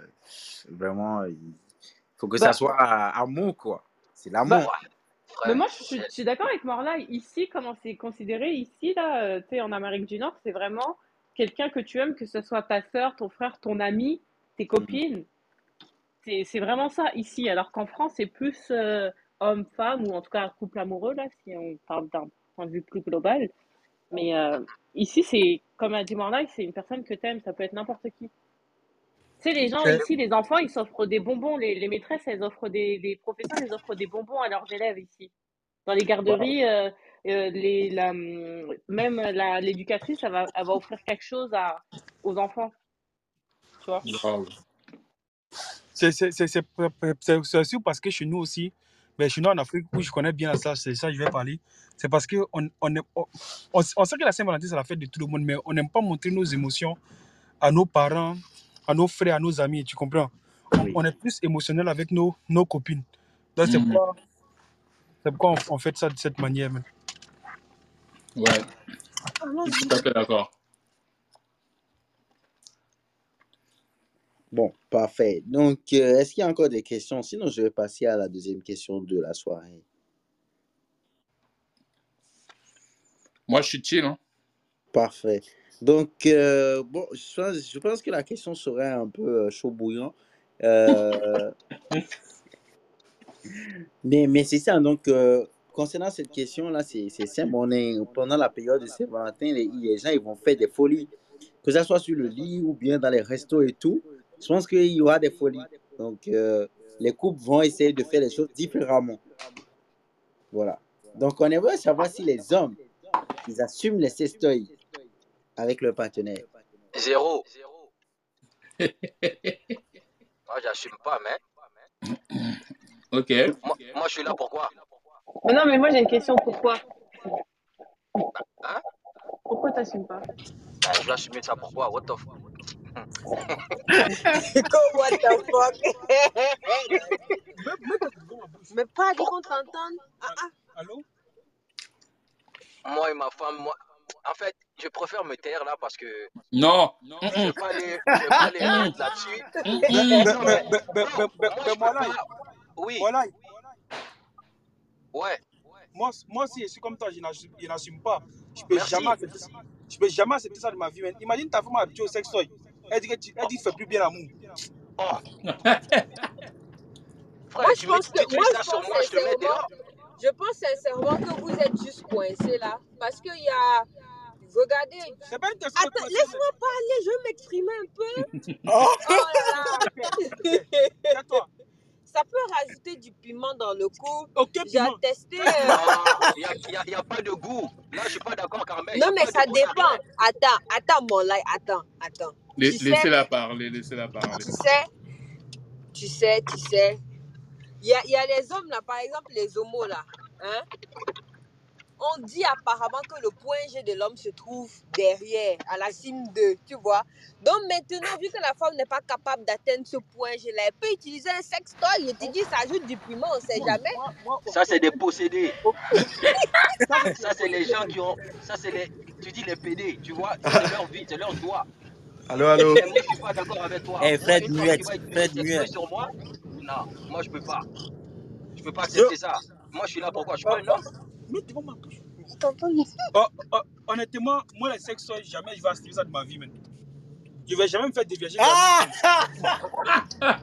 vraiment, il faut que ça Bah, soit à- amour, quoi. C'est bah, l'amour. Ouais, mais moi, je suis, c'est- je suis d'accord avec Morla. Ici, comment c'est considéré ici, là, euh, tu sais, en Amérique du Nord, c'est vraiment quelqu'un que tu aimes, que ce soit ta sœur, ton frère, ton ami, tes Hmm. copines. C'est c'est vraiment ça ici. Alors qu'en France, c'est plus euh, homme-femme, ou en tout cas couple amoureux, là, si on parle d'un point de vue plus global. Mais euh, ici, c'est, comme a dit c'est une personne que tu aimes, ça peut être n'importe qui. Tu sais, les gens ici, les enfants, ils s'offrent des bonbons. Les, les maîtresses, elles offrent des, des professeurs, elles offrent des bonbons à leurs élèves ici. Dans les Wow. garderies, euh, euh, les, la, hum, même l'éducatrice, elle va, elle va offrir quelque chose à, aux enfants, tu vois? Wow. C'est c'est- c'est- c'est- c'est- c'est aussi parce que chez nous aussi, mais chez nous en Afrique, où je connais bien ça, c'est ça que je vais parler, c'est parce qu'on on, on, est- on, on- sait que la Saint-Valentin, c'est la fête de tout le monde, mais on n'aime pas montrer nos émotions à nos parents, à nos frères, à nos amis, tu comprends? On, Oui. on est plus émotionnel avec nos, nos copines. Donc c'est Mhm. pourquoi, c'est pourquoi on, on fait ça de cette manière. man. Ouais, je suis tout à fait d'accord. Bon, parfait. Donc, euh, est-ce qu'il y a encore des questions? Sinon, je vais passer à la deuxième question de la soirée. Moi, je suis chill. Hein. Parfait. Donc, euh, bon, je pense, je pense que la question serait un peu euh, chaud bouillant. Euh, (laughs) mais mais c'est ça. Donc, euh, concernant cette question-là, c'est simple. On est pendant la période de Saint-Valentin, les, les gens ils vont faire des folies, que ce soit sur le lit ou bien dans les restos et tout. Je pense qu'il y aura des folies. Donc, euh, les couples vont essayer de faire les choses différemment. Voilà. Donc, on aimerait savoir si les hommes, ils assument les sextoys avec leur partenaire. Zéro. Moi, j'assume pas, mais (coughs) Ok. moi, moi, je suis là pourquoi Mais non, mais moi j'ai une question. Pourquoi Hein Pourquoi t'assumes pas Ben, Je vais assumer ça pourquoi What the fuck Go, what the fuck? Mais pas t'entende. Ah, ah. Allô Moi et ma femme, moi. En fait, je préfère me taire là parce que Non. je vais pas aller, je vais pas aller rentrer là-dessus. Ben, ben, Non, mais ben, ben, ben, non, ben, moi, ben, je ben, peux voilà. pas. Oui, Voilà. Ouais. Moi, moi aussi, je suis comme toi, je n'assume pas. Je peux Merci. jamais accepter ça. Je peux jamais accepter ça de ma vie. man. Imagine ta femme habituée au sextoy. Elle dit que tu, elle dit fais plus bien l'amour. Oh, (laughs) Moi, je pense que, moi, je pense moi, je te sincèrement, dehors. je pense sincèrement que vous êtes juste coincés là. Parce qu'il y a, regardez, C'est pas une question de attends, laisse-moi parler, je veux m'exprimer un peu. Oh, (laughs) Oh là là. (laughs) Ça peut rajouter du piment dans le couple. Ok, J'ai attesté. euh, Non, il n'y a, y a- y a pas de goût. Là, je suis pas d'accord, Carmen. Non, mais ça dépend. Attends, attends, mon live, attends, attends. Laissez-la parler, laissez-la parler. tu sais, tu sais, tu sais. Il y a, il y a les hommes là, par exemple, les homos là. Hein? On dit apparemment que le point G de l'homme se trouve derrière, à la cime 2, tu vois. Donc maintenant, vu que la femme n'est pas capable d'atteindre ce point G là, elle peut utiliser un sextoy. Je te dis, ça ajoute du piment, on sait Moi, jamais. Ça, c'est des possédés. ça, c'est les gens qui ont. Ça, c'est les. Tu dis les PD, tu vois. (laughs) C'est leur vie, c'est leur droit. Allô, allô. Mais moi, je suis pas d'accord avec toi. Eh, Fred muette, Fred muette. sur moi, non, moi, je peux pas. Je peux pas accepter ça. Moi, je suis là pourquoi Je suis pas un homme. Je t'entends. Oh, oh, honnêtement, moi, les sextoys, jamais je vais accepter ça de ma vie, man. Je vais jamais me faire déviager Ah. (laughs)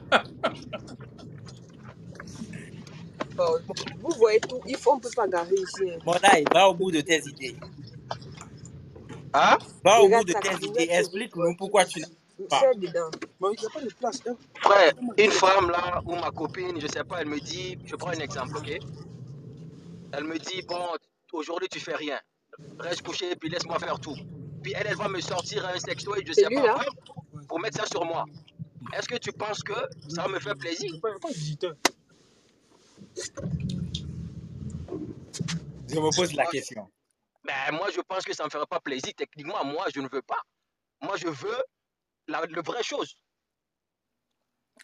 Bon, vous voyez tout, il faut, on peut pas garer ici. hein. Monaï, va au bout de tes idées. Hein? Va au bout de tes idées. Explique-nous pourquoi tu n'as pas. Il n'y a pas de place. hein. Une femme là, ou ma copine, je sais pas, elle me dit, je prends un exemple, ok? Elle me dit, bon, aujourd'hui tu fais rien. Reste couché, puis laisse-moi faire tout. Puis elle, elle va me sortir un sextoy, je C'est sais lui pas, là. quoi, pour mettre ça sur moi. Est-ce que tu penses que ça va me faire plaisir? Je me pose la question. ben, moi, je pense que ça me ferait pas plaisir. Techniquement, moi, je ne veux pas. Moi, je veux la, le vraie chose.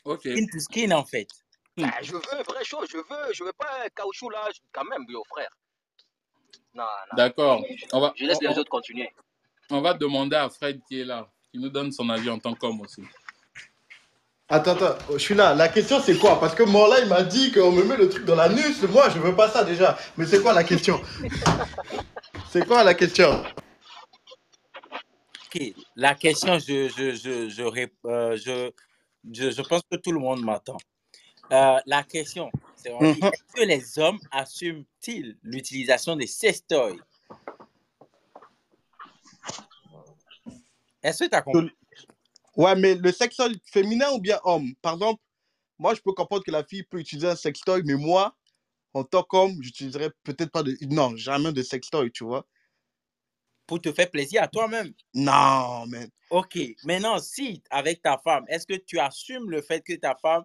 Ok. Skin to skin, en fait. Hmm. Ben, je veux vraie chose. Je veux, je veux pas un caoutchouc là, quand même, yo, frère. Non, non. D'accord. Je, On va, je laisse on, les on- autres continuer. on va demander à Fred qui est là, qui nous donne son avis en tant qu'homme aussi. Attends, attends, je suis là. La question c'est quoi? Parce que Morla il m'a dit qu'on me met le truc dans la nuque. Moi je veux pas ça déjà. Mais c'est quoi la question? (laughs) C'est quoi la question? Ok, la question, je, je, je, je, rép- euh, je, je, je pense que tout le monde m'attend. Euh, la question, c'est Mhm. est-ce que les hommes assument-ils l'utilisation des sextoys Est-ce que tu as compris Ouais, mais le sextoy féminin ou bien homme? Par exemple, moi je peux comprendre que la fille peut utiliser un sextoy, mais moi, en tant qu'homme, j'utiliserais peut-être pas de. Non, jamais de sextoy, tu vois. pour te faire plaisir à toi-même Non, mais. Ok, maintenant, si avec ta femme, est-ce que tu assumes le fait que ta femme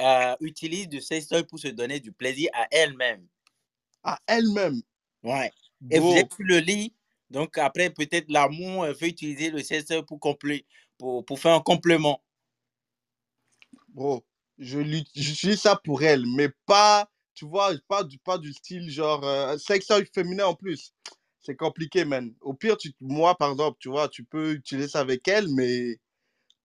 euh, utilise du sextoy pour se donner du plaisir à elle-même À elle-même. Ouais. Et vous êtes sur le lit, donc après, peut-être l'amour elle veut utiliser le sextoy pour, complé- pour, pour faire un complément. bro, je j'utilise ça pour elle, mais pas, tu vois, pas du, pas du style genre euh, sextoy féminin en plus. C'est compliqué, man. Au pire, tu, moi, par exemple, tu vois, tu peux utiliser ça avec elle, mais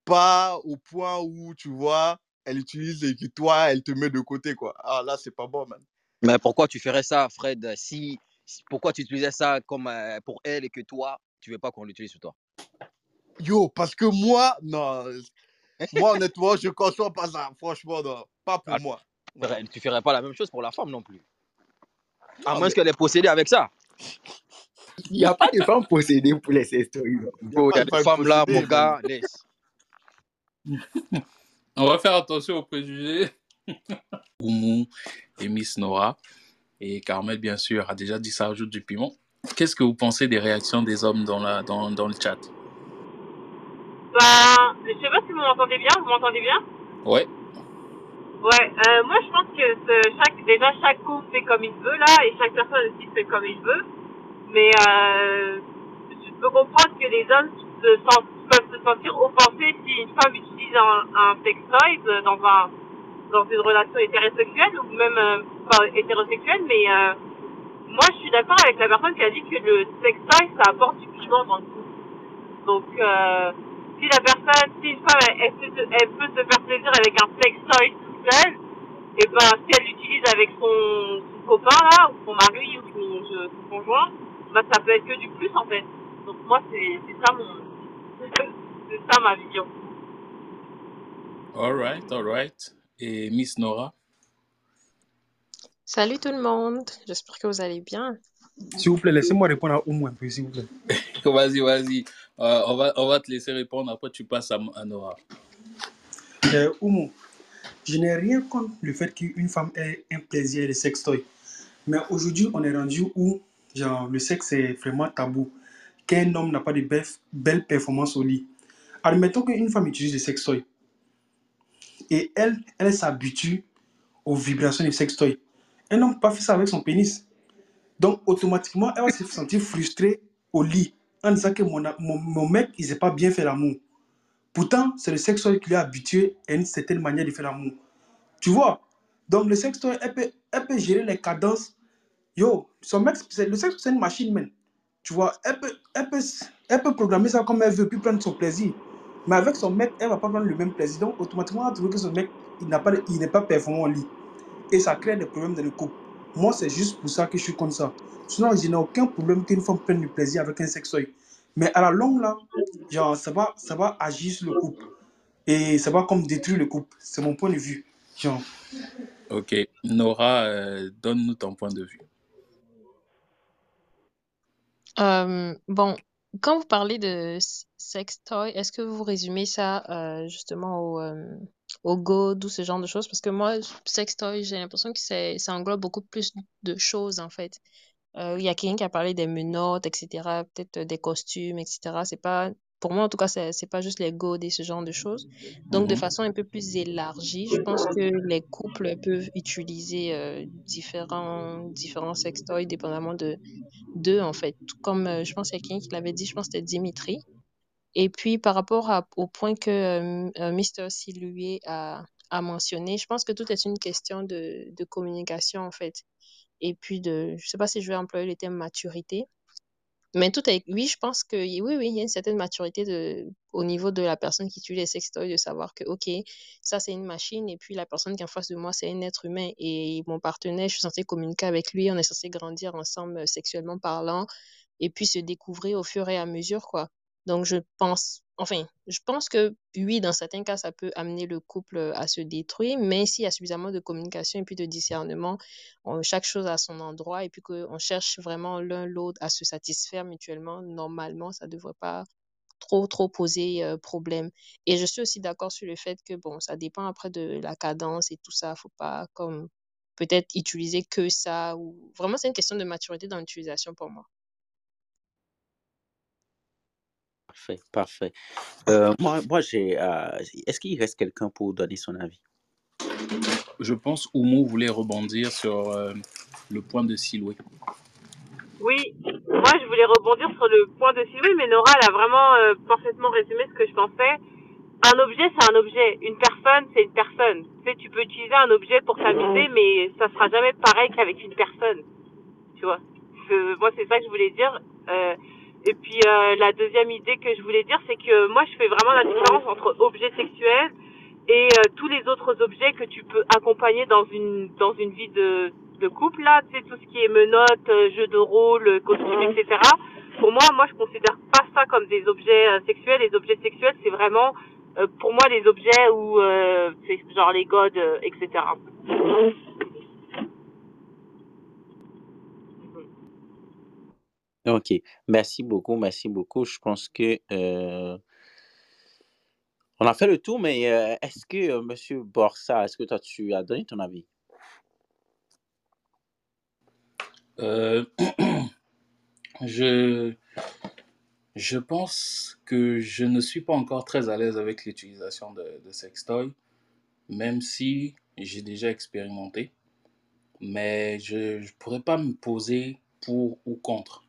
pas au point où, tu vois, elle utilise et que toi, elle te met de côté, quoi. Ah, là, c'est pas bon, man. Mais pourquoi tu ferais ça, Fred, si Pourquoi tu utilisais ça comme euh, pour elle et que toi, tu veux pas qu'on l'utilise sur toi? Yo, parce que moi, non. Moi, honnêtement, je ne conçois pas ça. Franchement, non. Pas pour Ah, moi. tu ferais- Tu ferais pas la même chose pour la femme non plus. À moins mais qu'elle est possédée avec ça. Il n'y a pas de femmes possédées pour les sextoys. il y pas a de des femme femmes là, mon gars, laisse. (laughs) On va faire attention aux préjugés. (laughs) Oumou et Miss Nora. Et Carmel, bien sûr, a déjà dit ça ajoute du piment. Qu'est-ce que vous pensez des réactions des hommes dans, la, dans, dans le chat? Bah, je sais pas si vous m'entendez bien. Vous m'entendez bien? Ouais. Ouais, euh, moi je pense que ce- chaque, déjà chaque couple fait comme il veut là, et chaque personne aussi fait comme il veut. Mais euh, je peux comprendre que les hommes se sentent, peuvent se sentir offensés si une femme utilise un, un euh, dans un dans une relation hétérosexuelle ou même euh, pas hétérosexuelle. Mais euh, moi je suis d'accord avec la personne qui a dit que le sextoy ça apporte du piment dans le couple. Donc euh, si la personne, si une femme elle, peut, se- faire plaisir avec un sextoy tout seul, et ben si elle l'utilise avec son, copain là, ou son mari ou son, conjoint, bah ça peut être que du plus en fait. Donc moi c'est ça mon (laughs) c'est ça ma vision. All right, all right. Et Miss Nora? Salut tout le monde, j'espère que vous allez bien. S'il vous plaît, laissez-moi répondre à Oumou un peu, s'il vous plaît. (laughs) Vas-y, vas-y. Euh, on, va, on va te laisser répondre. Après, tu passes à, à Nora. Euh, Oumou, je n'ai rien contre le fait qu'une femme ait un plaisir de sextoy. Mais aujourd'hui, on est rendu où? Genre, le sexe est vraiment tabou. Qu'un homme n'a pas de belles, belles performances au lit. Admettons qu'une femme utilise des sextoys et elle, elle s'habitue aux vibrations des sextoys. Un homme pas faire ça avec son pénis. Donc, automatiquement, elle va se sentir frustrée au lit en disant que mon, mon, mec, il ne sait pas bien faire l'amour. Pourtant, c'est le sextoy qui lui a habitué à une certaine manière de faire l'amour. Tu vois? Donc, le sextoy, elle peut, elle peut gérer les cadences. Yo, son mec, le sexe, c'est une machine, man. Tu vois, elle peut, elle, peut, elle peut programmer ça comme elle veut, puis prendre son plaisir. Mais avec son mec, elle ne va pas prendre le même plaisir. Donc, automatiquement, elle va trouver que son mec, il n'a pas il n'est pas performant au lit. Et ça crée des problèmes dans le couple. Moi, c'est juste pour ça que je suis comme ça. Sinon, je n'ai aucun problème qu'une femme prenne du plaisir avec un sextoy. Mais à la longue, là, genre, ça va, ça va agir sur le couple. Et ça va comme détruire le couple. C'est mon point de vue. Genre. Ok. Nora, euh, donne-nous ton point de vue. Euh, bon, quand vous parlez de sextoy, est-ce que vous résumez ça euh, justement au, euh, au God ou ce genre de choses? Parce que moi, sextoy, j'ai l'impression que ça englobe beaucoup plus de choses en fait. Euh, il y a quelqu'un qui a parlé des menottes, etc., peut-être des costumes, etc. C'est pas, pour moi en tout cas, c'est, pas juste les godes et ce genre de choses. Donc, de Mhm. façon un peu plus élargie, je pense que les couples peuvent utiliser euh, différents, différents sextoys dépendamment de d'eux, en fait. Comme, euh, je pense, qu'il y a quelqu'un qui l'avait dit, je pense que c'était Dimitri. Et puis, par rapport à- au point que euh, euh, Mr. Siloué a, a mentionné, je pense que tout est une question de, de communication, en fait. Et puis, de, je sais pas si je vais employer le terme maturité, mais tout est, oui, je pense que, oui, oui, il y a une certaine maturité de, au niveau de la personne qui utilise les sextoys, de savoir que, OK, ça, c'est une machine, et puis la personne qui est en face de moi, c'est un être humain, et mon partenaire, je suis censée communiquer avec lui, on est censé grandir ensemble euh, sexuellement parlant, et puis se découvrir au fur et à mesure, quoi. Donc, je pense, enfin, je pense que oui, dans certains cas, ça peut amener le couple euh, à se détruire, mais s'il y a suffisamment de communication et puis de discernement, chaque chose à son endroit et puis qu'on cherche vraiment l'un l'autre à se satisfaire mutuellement, normalement, ça ne devrait pas trop, trop poser euh, problème. Et je suis aussi d'accord sur le fait que, bon, ça dépend après de la cadence et tout ça. faut pas comme peut-être utiliser que ça ou vraiment, c'est une question de maturité dans l'utilisation pour moi. Parfait, parfait. Euh, moi, moi j'ai. euh, Est-ce qu'il reste quelqu'un pour donner son avis? Je pense Oumou voulait rebondir sur euh, le point de Siloué. Oui, moi je voulais rebondir sur le point de Sylvie, mais Nora elle a vraiment euh, parfaitement résumé ce que je pensais. Un objet, c'est un objet. Une personne, c'est une personne. Tu sais, tu peux utiliser un objet pour t'amuser, mais ça sera jamais pareil qu'avec une personne. Tu vois? Moi, c'est ça que je voulais dire. Euh, et puis, euh, la deuxième idée que je voulais dire, c'est que moi, je fais vraiment la différence entre objet sexuel et euh, tous les autres objets que tu peux accompagner dans une dans une vie de de couple là, tu sais, tout ce qui est menottes, euh, jeux de rôle, costumes, etc. Pour moi, moi je considère pas ça comme des objets euh, sexuels. Les objets sexuels, c'est vraiment euh, pour moi des objets où euh, c'est genre les godes, euh, etc. Ok, merci beaucoup, merci beaucoup. Je pense que euh, on a fait le tour, mais euh, est-ce que euh, Monsieur Borsa, est-ce que toi tu as donné ton avis? Euh, (clears throat) je, je pense que je ne suis pas encore très à l'aise avec l'utilisation de, de sextoy, même si j'ai déjà expérimenté. Mais je ne pourrais pas me poser pour ou contre,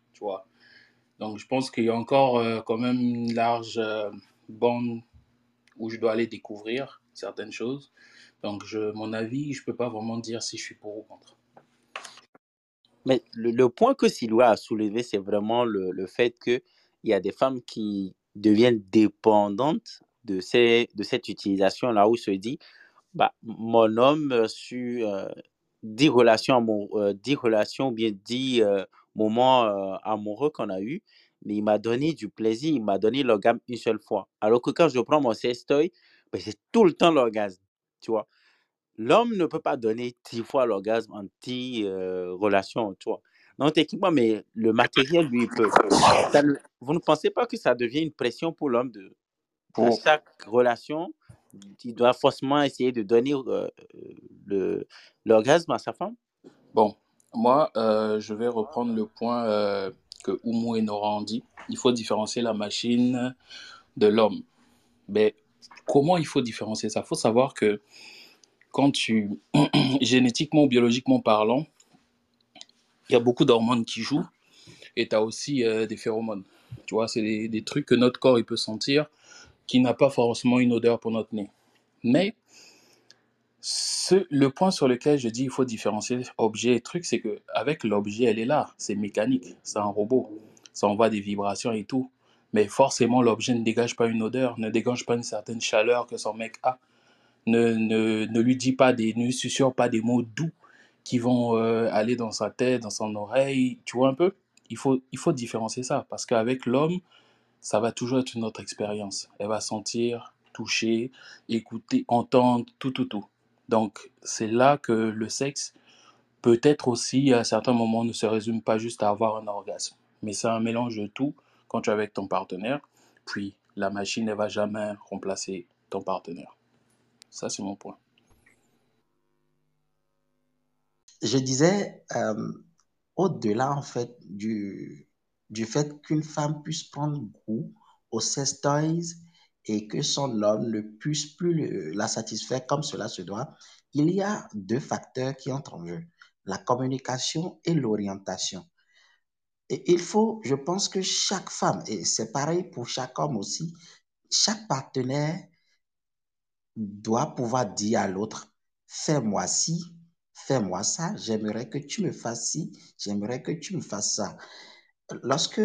Donc, je pense qu'il y a encore euh, quand même une large euh, bande où je dois aller découvrir certaines choses. Donc, mon avis, je ne peux pas vraiment dire si je suis pour ou contre. Mais le, point que Siloua a soulevé, c'est vraiment le, le fait qu'il y a des femmes qui deviennent dépendantes de, cette utilisation-là où se dit, bah, mon homme, sur euh, 10 relations, amou- euh, 10 relations ou bien 10 euh, moments euh, amoureux qu'on a eus, mais il m'a donné du plaisir, il m'a donné l'orgasme une seule fois. Alors que quand je prends mon sextoy, ben, c'est tout le temps l'orgasme, tu vois. L'homme ne peut pas donner 10 fois l'orgasme en 10 euh, relations, tu vois. Non, techniquement, mais le matériel, lui, il peut. Ça ne- vous ne pensez pas que ça devient une pression pour l'homme de, à Pour, chaque relation, il doit forcément essayer de donner euh, le, l'orgasme à sa femme? bon, moi, euh, je vais reprendre le point euh, que Oumou et Nora ont dit. Il faut différencier la machine de l'homme. Mais comment il faut différencier ça? Il faut savoir que quand tu, (clears throat) génétiquement ou biologiquement parlant, il y a beaucoup d'hormones qui jouent et tu as aussi euh, des phéromones. Tu vois, c'est des, des trucs que notre corps il peut sentir qui n'a pas forcément une odeur pour notre nez. Mais le point sur lequel je dis il faut différencier objet et truc, c'est que avec l'objet, elle est là, c'est mécanique, c'est un robot, ça envoie des vibrations et tout. Mais forcément, l'objet ne dégage pas une odeur, ne dégage pas une certaine chaleur que son mec a, ne, ne, ne lui dit pas des, ne susurre pas des mots doux qui vont euh, aller dans sa tête, dans son oreille, tu vois un peu? Il faut, il faut différencier ça, parce qu'avec l'homme, ça va toujours être une autre expérience. Elle va sentir, toucher, écouter, entendre, tout, tout, tout. Donc, c'est là que le sexe, peut-être aussi, à certains moments, ne se résume pas juste à avoir un orgasme. Mais c'est un mélange de tout quand tu es avec ton partenaire. Puis, la machine, ne va jamais remplacer ton partenaire. Ça, c'est mon point. Je disais, euh, au-delà en fait du, du fait qu'une femme puisse prendre goût aux sex et que son homme ne puisse plus la satisfaire comme cela se doit, il y a deux facteurs qui entrent en jeu, la communication et l'orientation. Et il faut, je pense que chaque femme, et c'est pareil pour chaque homme aussi, chaque partenaire doit pouvoir dire à l'autre, fais-moi ci, fais-moi ça, j'aimerais que tu me fasses ci, j'aimerais que tu me fasses ça. Lorsque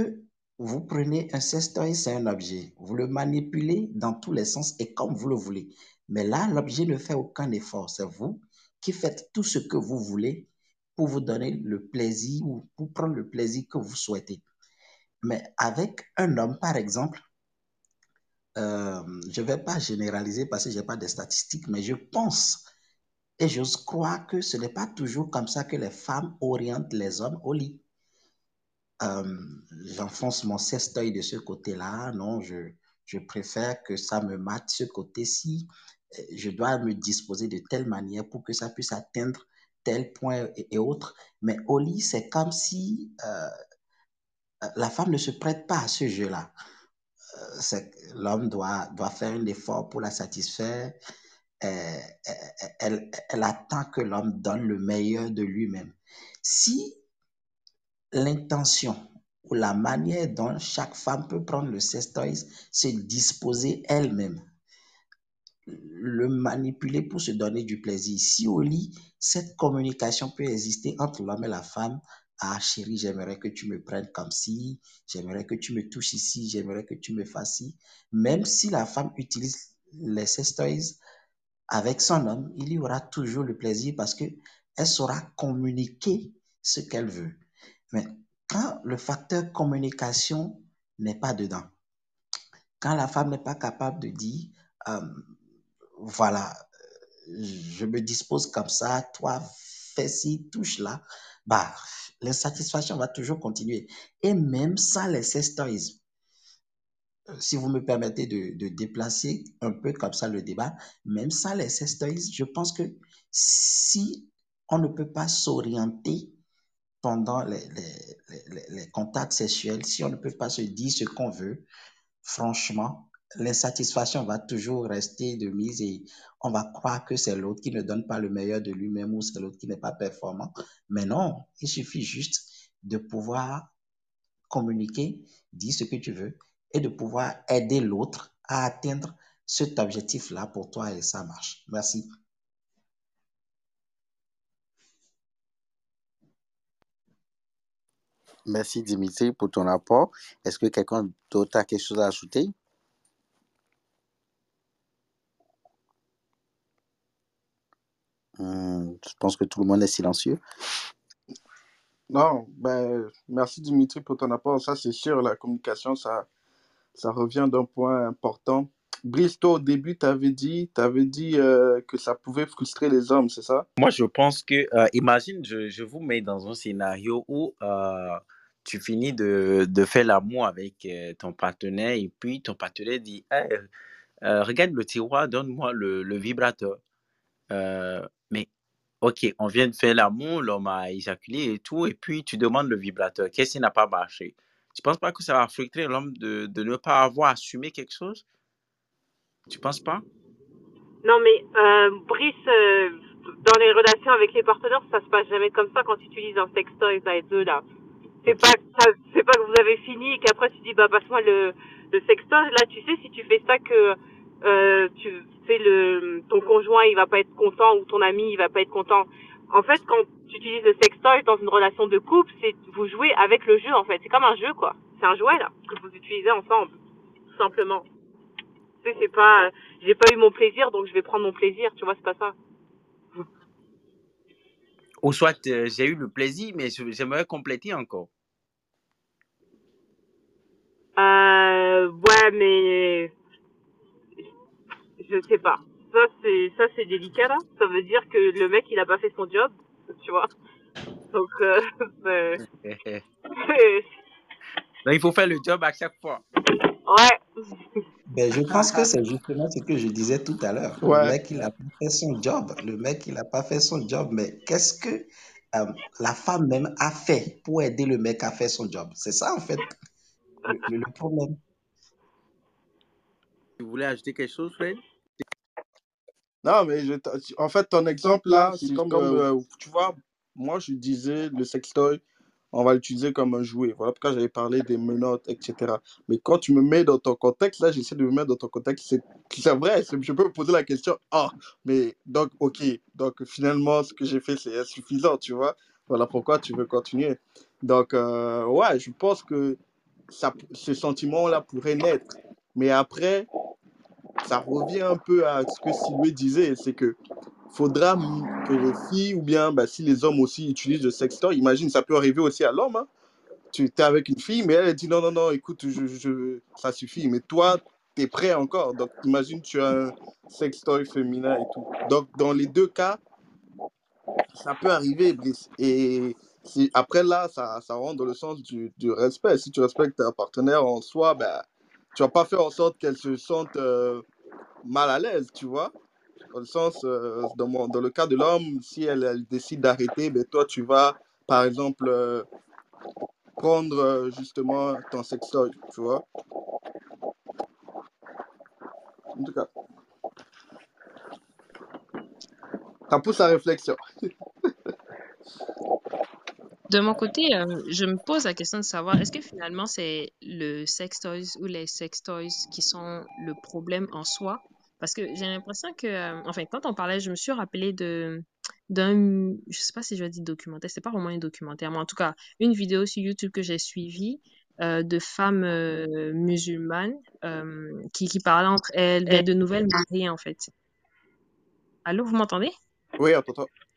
vous prenez un sextoy, c'est un objet. Vous le manipulez dans tous les sens et comme vous le voulez. Mais là, l'objet ne fait aucun effort. C'est vous qui faites tout ce que vous voulez pour vous donner le plaisir ou pour prendre le plaisir que vous souhaitez. Mais avec un homme, par exemple, euh, je ne vais pas généraliser parce que je n'ai pas de statistiques, mais je pense et j'ose croire que ce n'est pas toujours comme ça que les femmes orientent les hommes au lit. J'enfonce mon sextoy de ce côté-là, non, je, je préfère que ça me mate ce côté-ci. Euh, Je dois me disposer de telle manière pour que ça puisse atteindre tel point et, et autres. Mais au lit, c'est comme si euh, la femme ne se prête pas à ce jeu-là. Euh, c'est- L'homme doit, doit faire un effort pour la satisfaire. Elle- elle attend que l'homme donne le meilleur de lui-même. Si l'intention ou la manière dont chaque femme peut prendre le sextoys, se disposer elle-même, le manipuler pour se donner du plaisir. Si au lit, cette communication peut exister entre l'homme et la femme, ah chérie, j'aimerais que tu me prennes comme ci, j'aimerais que tu me touches ici, j'aimerais que tu me fasses ci. Même si la femme utilise les sextoys avec son homme, il y aura toujours le plaisir parce que elle saura communiquer ce qu'elle veut. Mais quand le facteur communication n'est pas dedans, quand la femme n'est pas capable de dire, euh, voilà, je me dispose comme ça, toi, fais ci, touche là, bah, l'insatisfaction va toujours continuer. Et même sans les stories, si vous me permettez de, de, déplacer un peu comme ça le débat, même sans les stories, je pense que si on ne peut pas s'orienter pendant les, les, les, contacts sexuels, si on ne peut pas se dire ce qu'on veut, franchement, l'insatisfaction va toujours rester de mise et on va croire que c'est l'autre qui ne donne pas le meilleur de lui-même ou c'est l'autre qui n'est pas performant. Mais non, il suffit juste de pouvoir communiquer, dire ce que tu veux et de pouvoir aider l'autre à atteindre cet objectif-là pour toi et ça marche. Merci. Merci Dimitri pour ton apport. Est-ce que quelqu'un d'autre a quelque chose à ajouter? Hmm, je pense que tout le monde est silencieux. Non, ben, merci Dimitri pour ton apport. Ça, c'est sûr, la communication, ça, ça revient d'un point important. Brice, au début, tu avais dit, avais dit euh, que ça pouvait frustrer les hommes, c'est ça? Moi, je pense que, euh, imagine, je, je, vous mets dans un scénario où euh, tu finis de, de faire l'amour avec ton partenaire et puis ton partenaire dit Regarde le tiroir, donne-moi le, le, vibrateur. mais, ok, on vient de faire l'amour, l'homme a éjaculé et tout, et puis tu demandes le vibrateur. Qu'est-ce qui n'a pas marché Tu penses pas que ça va frustrer l'homme de, de ne pas avoir assumé quelque chose? Tu penses pas? Non, mais euh, Brice, euh, dans les relations avec les partenaires, ça se passe jamais comme ça quand tu utilises un sextoy, ça et deux là. C'est pas, c'est pas que vous avez fini et qu'après tu dis bah passe-moi le, le sextoy. Là, tu sais si tu fais ça que euh, tu fais le, ton conjoint il va pas être content ou ton ami il va pas être content. En fait, quand tu utilises le sextoy dans une relation de couple, c'est vous jouez avec le jeu en fait. C'est comme un jeu quoi. C'est un jouet là que vous utilisez ensemble, tout simplement. C'est pas, j'ai pas eu mon plaisir donc je vais prendre mon plaisir. Tu vois, c'est pas ça. Ou soit euh, j'ai eu le plaisir, mais j'aimerais compléter encore. Euh, ouais, mais je sais pas. Ça c'est ça c'est délicat là. Ça veut dire que le mec il a pas fait son job, tu vois. Donc euh, (laughs) ben, (laughs) (laughs) il faut faire le job à chaque fois. Ouais. Ben, je pense que c'est justement ce que je disais tout à l'heure. Ouais. Le mec, il n'a pas fait son job. Le mec, il n'a pas fait son job. Mais qu'est-ce que euh, la femme même a fait pour aider le mec à faire son job? C'est ça, en fait, le, le problème. Tu voulais ajouter quelque chose, Fred? Non, mais je, en fait, ton exemple là, c'est comme, euh, tu vois, moi je disais le sextoy, on va l'utiliser comme un jouet. Voilà pourquoi j'avais parlé des menottes, etc. Mais quand tu me mets dans ton contexte, là, j'essaie de me mettre dans ton contexte, c'est vrai, je peux me poser la question, ah, mais donc, ok, donc finalement, ce que j'ai fait, c'est insuffisant, tu vois. Voilà pourquoi tu veux continuer. Donc, euh, ouais, je pense que ça, ce sentiment-là pourrait naître. Mais après, ça revient un peu à ce que Sylvie disait, c'est que faudra que les filles, ou bien bah, si les hommes aussi utilisent le sextoy, imagine, ça peut arriver aussi à l'homme. Hein. Tu es avec une fille, mais elle dit non, non, non, écoute, je, ça suffit. Mais toi, tu es prêt encore. Donc, imagine, tu as un sextoy féminin et tout. Donc, dans les deux cas, ça peut arriver. Et après là, ça, ça rentre dans le sens du, du respect. Si tu respectes ta partenaire en soi, ben, tu vas pas faire en sorte qu'elle se sente euh, mal à l'aise, tu vois. Dans le sens, euh, dans, le cas de l'homme, si elle, décide d'arrêter, ben toi, tu vas, par exemple, euh, prendre euh, justement ton sextoy, tu vois. En tout cas, ça pousse à réflexion. De mon côté, euh, je me pose la question de savoir, est-ce que finalement c'est le sex toys ou les sex toys qui sont le problème en soi? Parce que j'ai l'impression que, euh, enfin, quand on parlait, je me suis rappelé de d'un, je sais pas si je vais dire documentaire, c'est pas vraiment un documentaire, mais en tout cas, une vidéo sur YouTube que j'ai suivie euh, de femmes euh, musulmanes euh, qui, qui entre elles, de nouvelles mariées en fait. Allô, vous m'entendez? Oui, attends, attends.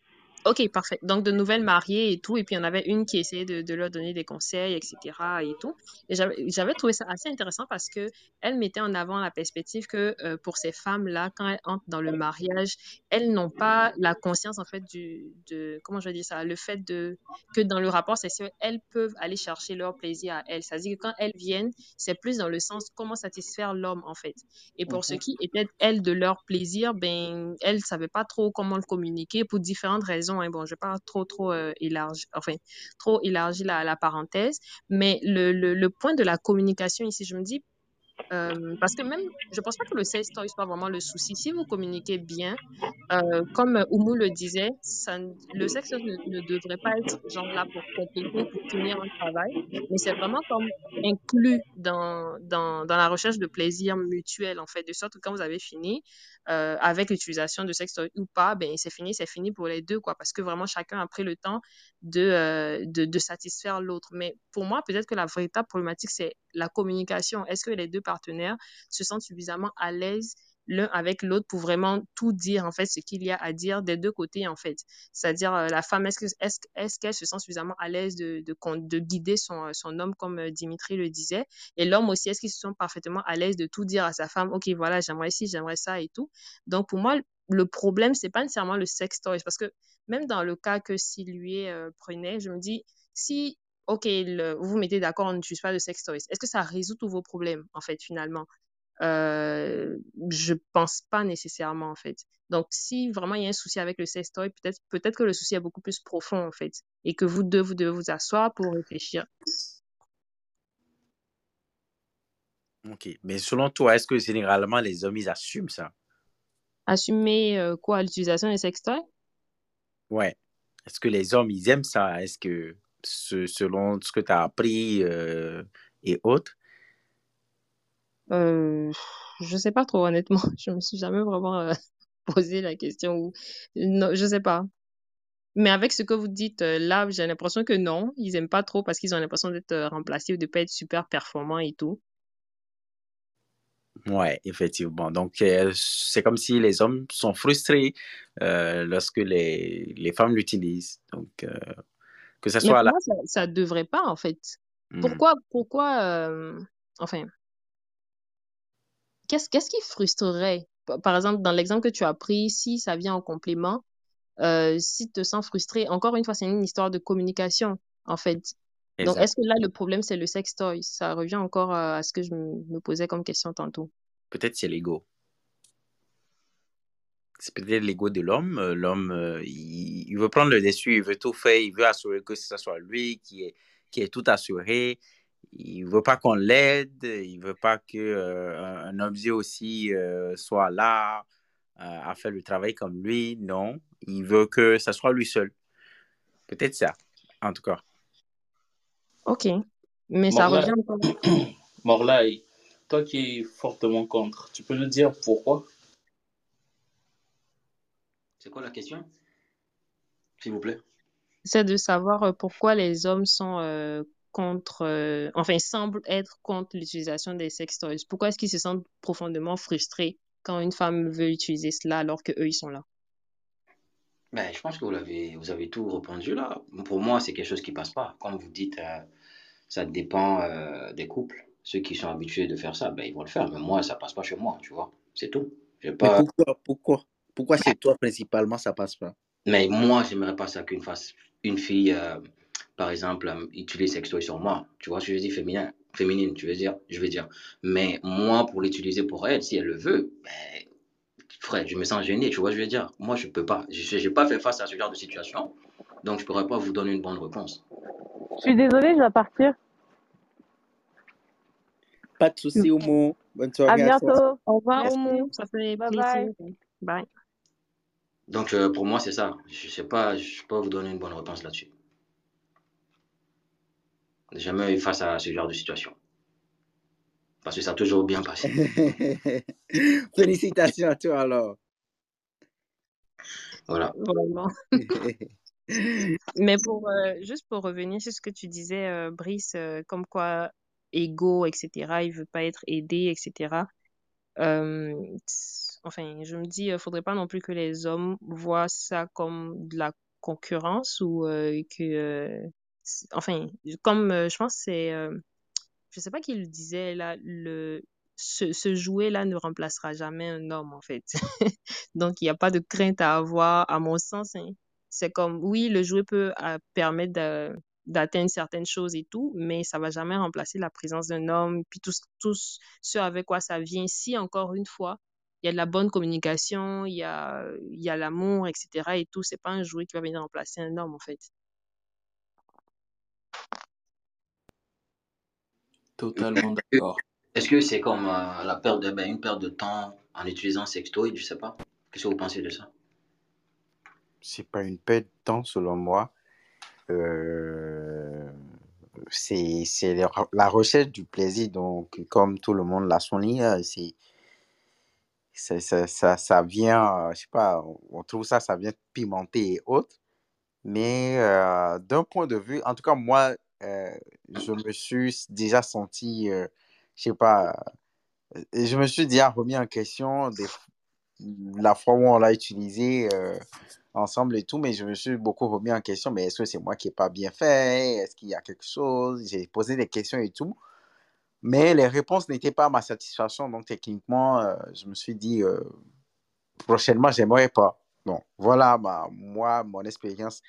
Ok, parfait. Donc, de nouvelles mariées et tout. Et puis, il y en avait une qui essayait de, de leur donner des conseils, etc. et tout. Et j'avais trouvé ça assez intéressant parce que elle mettait en avant la perspective que euh, pour ces femmes-là, quand elles entrent dans le mariage, elles n'ont pas la conscience, en fait, du, de, comment je vais dire ça, le fait de, que dans le rapport sexuel, elles peuvent aller chercher leur plaisir à elles. C'est-à-dire que quand elles viennent, c'est plus dans le sens comment satisfaire l'homme, en fait. Et pour ce Mhm. qui était, elles, de leur plaisir, ben, elles ne savaient pas trop comment le communiquer pour différentes raisons. Hein. Bon, je pas trop, trop euh, élargir, enfin, trop élargir la, parenthèse. Mais le, le, point de la communication ici, je me dis, euh, parce que même, je pense pas que le sex toy soit vraiment le souci. Si vous communiquez bien, euh, comme Oumu le disait, le sexe ne, ne devrait pas être genre là pour compléter, pour finir un travail, mais c'est vraiment comme inclus dans, dans, dans la recherche de plaisir mutuel, en fait, de sorte que quand vous avez fini, euh, avec l'utilisation de sexe toy ou pas, ben c'est fini, c'est fini pour les deux, quoi, parce que vraiment chacun a pris le temps de, euh, de, de satisfaire l'autre. Mais pour moi, peut-être que la véritable problématique, c'est la communication. Est-ce que les deux partenaires se sentent suffisamment à l'aise l'un avec l'autre pour vraiment tout dire, en fait, ce qu'il y a à dire des deux côtés, en fait. C'est-à-dire, euh, la femme, est-ce que, est-ce, est-ce qu'elle se sent suffisamment à l'aise de, de, guider son, son homme, comme euh, Dimitri le disait, et l'homme aussi, est-ce qu'ils se sont parfaitement à l'aise de tout dire à sa femme, OK, voilà, j'aimerais ci, j'aimerais ça et tout. Donc, pour moi, le problème, c'est pas nécessairement le sex toys, parce que même dans le cas que Sylvie euh, prenait, je me dis, si, OK, le- vous vous mettez d'accord, on n'utilise pas de sex toys, est-ce que ça résout tous vos problèmes, en fait, finalement? Euh, je pense pas nécessairement, en fait. Donc, si vraiment il y a un souci avec le sex toy, peut-être peut-être que le souci est beaucoup plus profond, en fait, et que vous deux, vous devez vous asseoir pour réfléchir. Ok. Mais selon toi, est-ce que généralement les hommes, ils assument ça? Assumer euh, quoi, l'utilisation des sex toys? Ouais. Est-ce que les hommes, ils aiment ça? Est-ce que ce- selon ce que tu as appris euh, et autres? Euh, je sais pas trop, honnêtement. (laughs) Je me suis jamais vraiment euh, (laughs) posé la question ou non, je sais pas. Mais avec ce que vous dites euh, là, j'ai l'impression que non, ils aiment pas trop parce qu'ils ont l'impression d'être euh, remplacés ou de pas être super performants et tout. Ouais, effectivement. Donc, c'est comme si les hommes sont frustrés lorsque les, les femmes l'utilisent. Donc, que ce soit là. ça, ça devrait pas, en fait. Hmm. Pourquoi, pourquoi, enfin, qu'est-ce, qu'est-ce qui frustrerait? Par exemple, dans l'exemple que tu as pris, si ça vient en complément, euh, si tu te sens frustré, encore une fois, c'est une histoire de communication, en fait. Donc, est-ce que là, le problème, c'est le sex toy? Ça revient encore à à ce que je me posais comme question tantôt. Peut-être c'est l'ego. C'est peut-être l'ego de l'homme. Euh, L'homme, euh, il, il veut prendre le dessus, il veut tout faire, il veut assurer que ce soit lui qui est, qui est tout assuré. Il veut pas qu'on l'aide, il veut pas que euh, un objet aussi euh, soit là euh, à faire le travail comme lui. Non, il veut que ce soit lui seul. Peut-être ça, en tout cas. Ok. Mais ça revient encore. (clears throat) Morlaï, toi qui es fortement contre, tu peux nous dire pourquoi? C'est quoi la question, s'il vous plaît? C'est de savoir euh, pourquoi les hommes sont euh, contre, euh, enfin, semblent être contre l'utilisation des sex toys. Pourquoi est-ce qu'ils se sentent profondément frustrés quand une femme veut utiliser cela alors que eux ils sont là? Ben, je pense que vous l'avez, vous avez tout répondu là. Pour moi, c'est quelque chose qui passe pas. Comme vous dites, euh, ça dépend euh, des couples. Ceux qui sont habitués de faire ça, ben, ils vont le faire. Mais moi, ça passe pas chez moi, tu vois. C'est tout. Mais pas... pourquoi, pourquoi, pourquoi chez toi principalement ça passe pas? Mais moi, j'aimerais pas ça qu'une une fille, euh, par exemple, euh, utilise sextoy sur moi. Tu vois ce que je veux dire, féminin, féminine, tu veux dire, je veux dire. Mais moi, pour l'utiliser pour elle, si elle le veut, ben, frère, je me sens gêné, tu vois ce que je veux dire. Moi, je peux pas. Je n'ai pas fait face à ce genre de situation, donc je pourrais pas vous donner une bonne réponse. Je suis désolée, je dois partir. Pas de souci, Omo. Bonne À soirée à bientôt. Au revoir. Oumou. Ça fait Bye plaisir. bye. Bye. Donc, euh, pour moi, c'est ça. Je sais pas, je peux pas vous donner une bonne réponse là-dessus. Jamais eu face à ce genre de situation. Parce que ça a toujours bien passé. (laughs) Félicitations à toi alors. Voilà. Vraiment. (laughs) Mais pour euh, juste pour revenir sur ce que tu disais, euh, Brice, euh, comme quoi ego, etc., il veut pas être aidé, etc. Euh, enfin, je me dis, il faudrait pas non plus que les hommes voient ça comme de la concurrence ou euh, que, euh, enfin, comme euh, je pense c'est, euh, je sais pas qui le disait là, le ce, ce jouet-là ne remplacera jamais un homme en fait. (laughs) Donc il n'y a pas de crainte à avoir, à mon sens. hein. C'est comme oui, le jouet peut euh, permettre d'atteindre certaines choses et tout, mais ça va jamais remplacer la présence d'un homme, puis tout, tout ce avec quoi ça vient. Si encore une fois il y a de la bonne communication, il y a, y a l'amour, etc. et tout. C'est pas un jouet qui va venir remplacer un homme, en fait. Totalement Est-ce que d'accord. est-ce que c'est comme euh, la perte de, ben, une perte de temps en utilisant sextoy, je sais pas? Qu'est-ce que vous pensez de ça? C'est pas une perte de temps, selon moi. Euh, c'est c'est la recherche du plaisir. Donc, comme tout le monde l'a souligné, euh, c'est ça, ça, ça, ça vient, euh, je sais pas, on trouve ça, ça vient pimenter et autres. Mais euh, d'un point de vue, en tout cas, moi, je me suis déjà senti, euh, je sais pas, euh, je me suis déjà remis en question des, la fois où on l'a utilisé euh, ensemble et tout, mais je me suis beaucoup remis en question, mais est-ce que c'est moi qui n'ai pas bien fait? Est-ce qu'il y a quelque chose? J'ai posé des questions et tout, mais les réponses n'étaient pas à ma satisfaction, donc techniquement, euh, je me suis dit, euh, prochainement, j'aimerais pas. Donc, voilà ma, moi, mon expérience,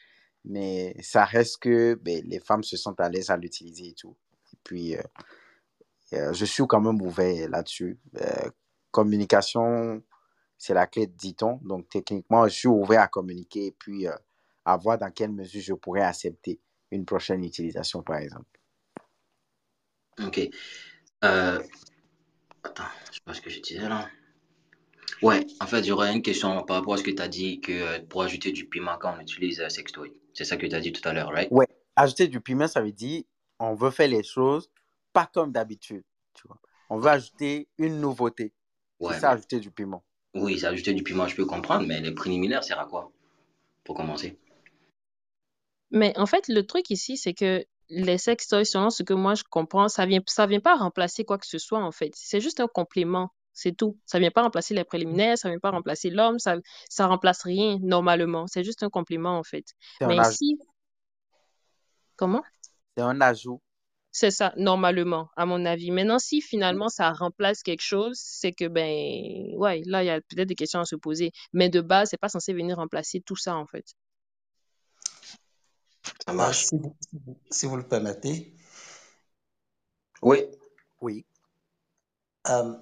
mais ça reste que ben, les femmes se sentent à l'aise à l'utiliser et tout. Et puis, euh, euh, je suis quand même ouvert là-dessus. Euh, communication, c'est la clé, dit-on. Donc, techniquement, je suis ouvert à communiquer et puis à voir dans quelle mesure je pourrais accepter une prochaine utilisation, par exemple. Ok. Attends, je ce que je là. Ouais, en fait, j'aurais une question par rapport à ce que tu as dit que euh, pour ajouter du piment quand on utilise euh, sextoy. C'est ça que tu as dit tout à l'heure, right? Ouais, ajouter du piment, ça veut dire on veut faire les choses pas comme d'habitude, tu vois. On veut ajouter une nouveauté. C'est ça, ajouter du piment. oui, c'est ajouter du piment, je peux comprendre, mais les préliminaires, sert à quoi? Pour commencer. Mais en fait, le truc ici, c'est que les sextoys, selon ce que moi je comprends, ça vient, ça vient pas remplacer quoi que ce soit, en fait. C'est juste un complément. C'est tout. Ça vient pas remplacer les préliminaires, ça vient pas remplacer l'homme, ça, ça remplace rien, normalement. C'est juste un complément, en fait. Mais si, comment? C'est un ajout. C'est ça, normalement, à mon avis. Maintenant, si finalement ça remplace quelque chose, c'est que, ben, ouais, là, il y a peut-être des questions à se poser. Mais de base, c'est pas censé venir remplacer tout ça, en fait. Ça marche. si vous, si le permettez, Oui. Oui. euh,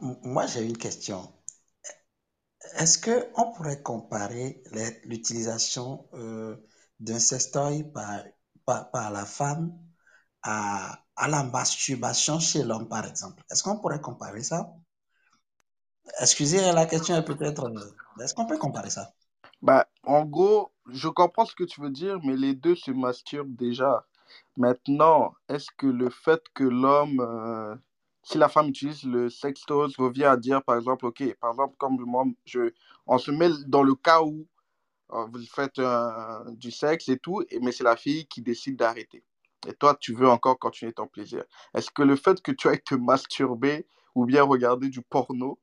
moi j'ai une question. Est-ce que on pourrait comparer l'utilisation euh, d'un sextoy par, par, par la femme à, à la masturbation chez l'homme, par exemple? Est-ce qu'on pourrait comparer ça? Excusez, la question est peut-être... euh, Est-ce qu'on peut comparer ça? Bah, en gros, je comprends ce que tu veux dire, mais les deux se masturbent déjà. Maintenant, est-ce que le fait que l'homme, euh, si la femme utilise le sextoys, revient à dire, par exemple, ok, par exemple, comme moi, je, on se met dans le cas où euh, vous faites du sexe et tout, mais c'est la fille qui décide d'arrêter. Et toi, tu veux encore continuer ton plaisir. Est-ce que le fait que tu ailles te masturber ou bien regarder du porno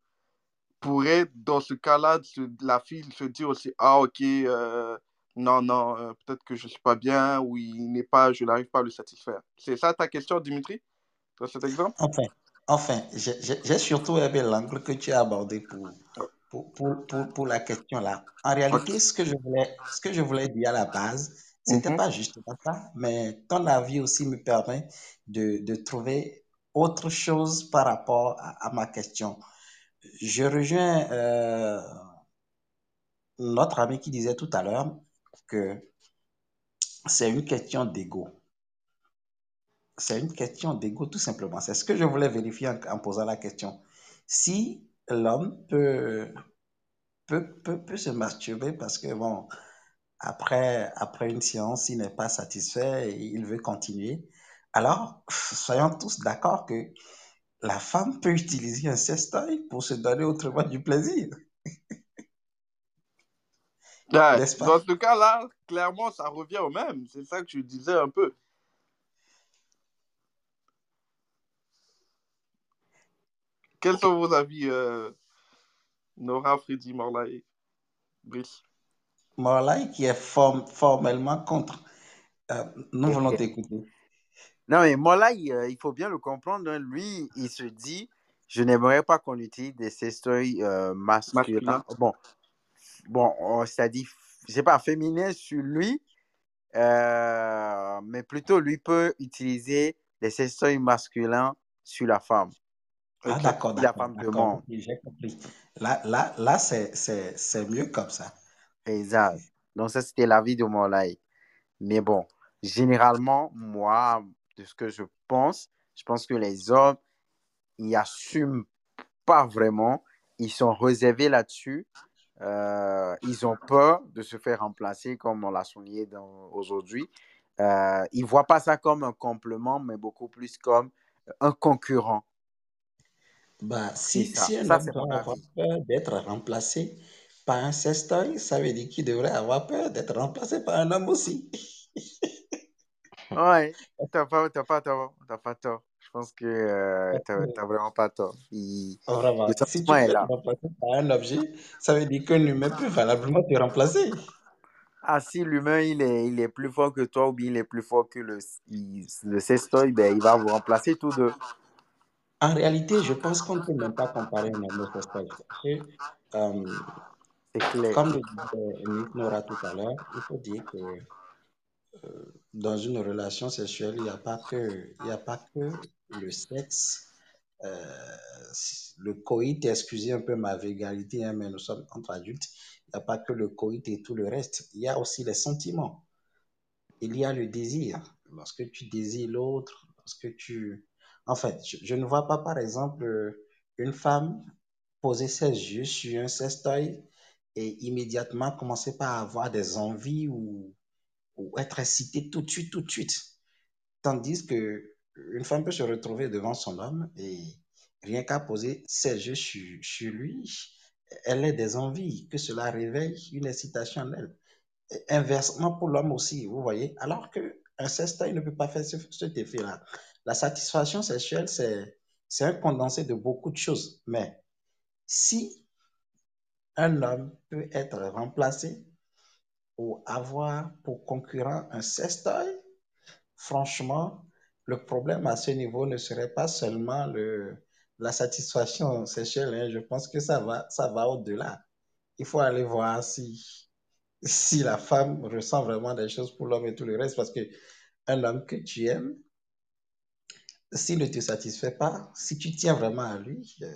pourrait, dans ce cas-là, la fille se dire aussi, ah, ok, euh, non, non, euh, peut-être que je suis pas bien ou il n'est pas, je n'arrive pas à le satisfaire. C'est ça ta question, Dimitri, dans cet exemple? Enfin, enfin, j'ai surtout aimé l'angle que tu as abordé pour, pour, pour, pour, pour la question là. En réalité, ce que je voulais, ce que je voulais dire à la base, c'était Mhm. pas justement ça, mais ton avis aussi me permet de, de trouver autre chose par rapport à, à ma question. Je rejoins euh, notre ami qui disait tout à l'heure que c'est une question d'ego. C'est une question d'ego, tout simplement. C'est ce que je voulais vérifier en, en posant la question. Si l'homme peut, peut, peut, peut se masturber parce que, bon, après, après une séance, il n'est pas satisfait et il veut continuer, alors soyons tous d'accord que la femme peut utiliser un sextoy pour se donner autrement du plaisir, Ouais, dans ce cas-là, clairement, ça revient au même. C'est ça que je disais un peu. Quels sont vos avis, euh, Nora, Freddy, Morla et Brice? Morlaï qui est form- formellement contre. Euh, nous voulons t'écouter. Non, mais il, euh, il faut bien le comprendre. hein. Lui, il se dit, je n'aimerais pas qu'on utilise des sextoys euh, masculins. Masculin. Bon, bon on- c'est-à-dire, je sais pas, féminin sur lui, euh, mais plutôt lui peut utiliser des sextoys masculins sur la femme. Ah, Ok, d'accord, j'ai compris. Là, là, là c'est, mieux comme ça. Exact. Donc, ça, c'était l'avis de Molay. Mais bon, généralement, moi, de ce que je pense, je pense que les hommes, ils assument pas vraiment. Ils sont réservés là-dessus. Euh, ils ont peur de se faire remplacer, comme on l'a souligné aujourd'hui. Euh, ils voient pas ça comme un complément, mais beaucoup plus comme un concurrent. Bah, C'est si, ça. si un Ça, homme c'est mon doit avoir avis. peur d'être remplacé par un sextoy, ça veut dire qu'il devrait avoir peur d'être remplacé par un homme aussi. Ouais, (laughs) t'as pas, t'as pas tort. T'as pas tort. Je pense que euh, t'as, t'as vraiment pas tort. Il- Vraiment, Le si tu est peux là. être remplacé par un objet, ça veut dire qu'un humain peut valablement te remplacer. Ah, si l'humain il est, il est plus fort que toi ou bien il est plus fort que le, il- le sextoy, ben, il va vous remplacer tous deux. En réalité, je pense qu'on ne peut même pas comparer un homme au que, euh, clair. comme le disait Nick Nora tout à l'heure, il faut dire que euh, dans une relation sexuelle, il n'y a pas que, il a pas que le sexe. Euh, le coït, excusez un peu ma vulgarité, hein, mais nous sommes entre adultes. Il n'y a pas que le coït et tout le reste. Il y a aussi les sentiments. Il y a le désir. Lorsque tu désires l'autre, lorsque tu... En fait, je, ne vois pas, par exemple, euh, une femme poser ses yeux sur un sextoy et immédiatement commencer par avoir des envies ou, être excitée tout de suite, tout de suite. Tandis que une femme peut se retrouver devant son homme et rien qu'à poser ses yeux sur, lui, elle a des envies, que cela réveille une excitation en elle. Inversement pour l'homme aussi, vous voyez. Alors qu'un sextoy ne peut pas faire ce, cet effet-là. La satisfaction sexuelle, c'est, un condensé de beaucoup de choses. Mais si un homme peut être remplacé ou avoir pour concurrent un sextoy, franchement, le problème à ce niveau ne serait pas seulement le, la satisfaction sexuelle. hein. Je pense que ça va, ça va au-delà. Il faut aller voir si, si la femme ressent vraiment des choses pour l'homme et tout le reste. Parce que un homme que tu aimes, s'il ne te satisfait pas, si tu tiens vraiment à lui, euh,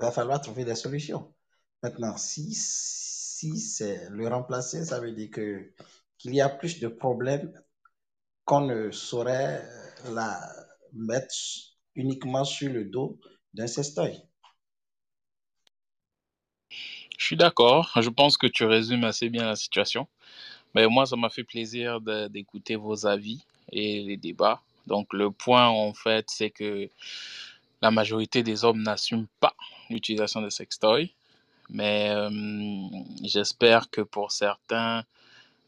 il va falloir trouver des solutions. Maintenant, si, si c'est le remplacer, ça veut dire que, qu'il y a plus de problèmes qu'on ne saurait euh, la mettre uniquement sur le dos d'un sextoy. Je suis d'accord. Je pense que tu résumes assez bien la situation. Mais moi, ça m'a fait plaisir d'écouter vos avis et les débats. Donc, le point, en fait, c'est que la majorité des hommes n'assument pas l'utilisation de sextoy. Mais euh, j'espère que pour certains,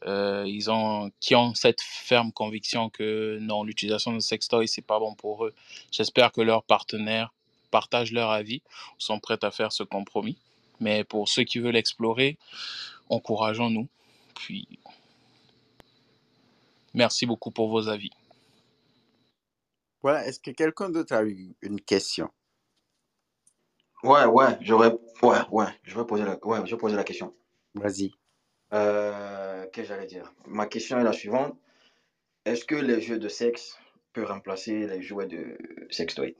euh, ils ont, qui ont cette ferme conviction que non, l'utilisation de sextoy, c'est pas bon pour eux. J'espère que leurs partenaires partagent leur avis, sont prêts à faire ce compromis. Mais pour ceux qui veulent explorer, encourageons-nous. Puis, merci beaucoup pour vos avis. Voilà, est-ce que quelqu'un d'autre a eu une question? Ouais, ouais, j'aurais. Ouais, ouais, je vais poser la, ouais, je vais poser la question. Vas-y. Euh, que j'allais dire? Ma question est la suivante. Est-ce que les jeux de sexe peuvent remplacer les jouets de sextoy?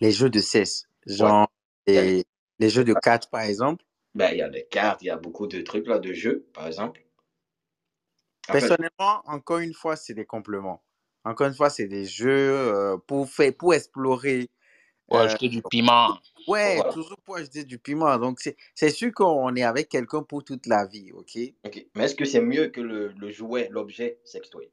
Les jeux de Ouais. genre les, les jeux de cartes, par exemple? Ben, il y a des cartes, il y a beaucoup de trucs là, de jeux, par exemple. Personnellement, encore une fois, c'est des compléments. Encore une fois, c'est des jeux euh, pour faire, pour explorer. Pour euh, ajouter du piment. ouais, voilà. toujours pour ajouter du piment. Donc, c'est c'est sûr qu'on est avec quelqu'un pour toute la vie, ok? Ok. Mais est-ce que c'est mieux que le, le jouet, l'objet sextoy?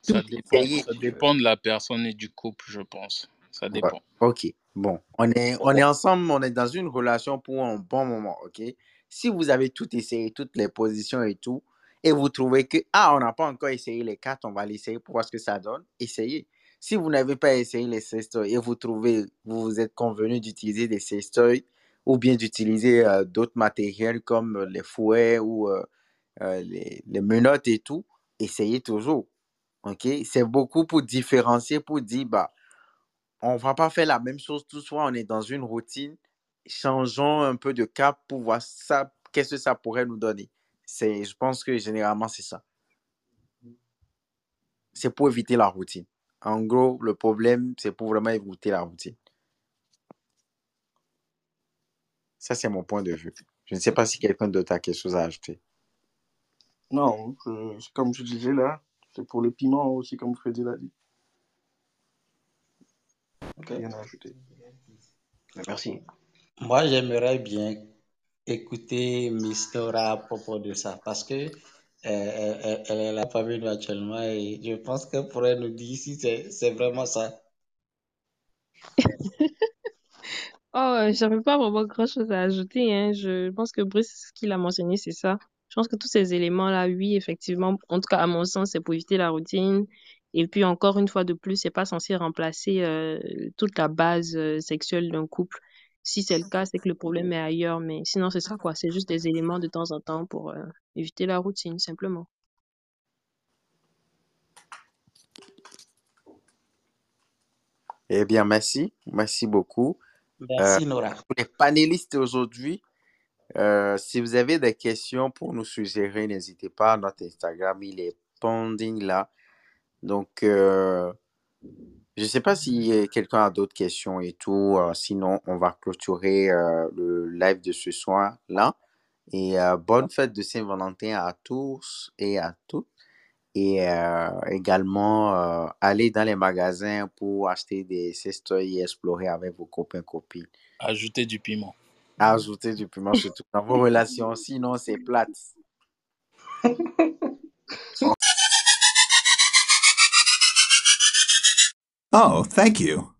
Ça dépend, ça dépend de la personne et du couple, je pense. Ça Ouais. dépend. Ok, bon, on est, on est ensemble, on est dans une relation pour un bon moment, ok? Si vous avez tout essayé, toutes les positions et tout, et vous trouvez que, ah, on n'a pas encore essayé les cartes, on va l'essayer pour voir ce que ça donne, essayez. Si vous n'avez pas essayé les sextoys et vous trouvez, vous vous êtes convenu d'utiliser des sextoys ou bien d'utiliser euh, d'autres matériels comme euh, les fouets ou euh, les, les menottes et tout, essayez toujours. OK? C'est beaucoup pour différencier, pour dire, bah, on va pas faire la même chose tout soir, on est dans une routine, changeons un peu de cap pour voir ça, qu'est-ce que ça pourrait nous donner. C'est, je pense que généralement, c'est ça. C'est pour éviter la routine. En gros, le problème, c'est pour vraiment éviter la routine. Ça, c'est mon point de vue. Je ne sais pas si quelqu'un d'autre a quelque chose à ajouter. Non, je- comme je disais là, c'est pour le piment aussi, comme Freddy l'a dit. Ok. Rien à ajouter. Merci. Moi, j'aimerais bien écouter Miss Nora à propos de ça parce que euh, elle, elle- elle est parmi nous actuellement et je pense qu'elle pourrait nous dire si c'est vraiment ça. (laughs) Oh, euh, j'avais pas vraiment grand-chose à ajouter, hein. Je pense que Brice, ce qu'il a mentionné, c'est ça. Je pense que tous ces éléments-là, oui, effectivement, en tout cas, à mon sens, c'est pour éviter la routine. Et puis, encore une fois de plus, c'est pas censé remplacer euh, toute la base euh, sexuelle d'un couple. Si c'est le cas, c'est que le problème est ailleurs. Mais sinon, c'est ça, quoi? C'est juste des éléments de temps en temps pour euh, éviter la routine, simplement. Eh bien, merci. Merci beaucoup. Euh, Merci, Nora. pour les panélistes aujourd'hui, euh, si vous avez des questions pour nous suggérer, n'hésitez pas. Notre Instagram, il est pending là. Donc, euh, je ne sais pas si quelqu'un a d'autres questions et tout. Euh, sinon, on va clôturer euh, le live de ce soir là. Et euh, bonne fête de Saint-Valentin à tous et à toutes. Et euh, également, euh, allez dans les magasins pour acheter des sestoys et explorer avec vos copains, copines. Ajouter du piment. Ajoutez du piment surtout dans vos (laughs) relations, sinon c'est plate. (laughs) Oh, thank you.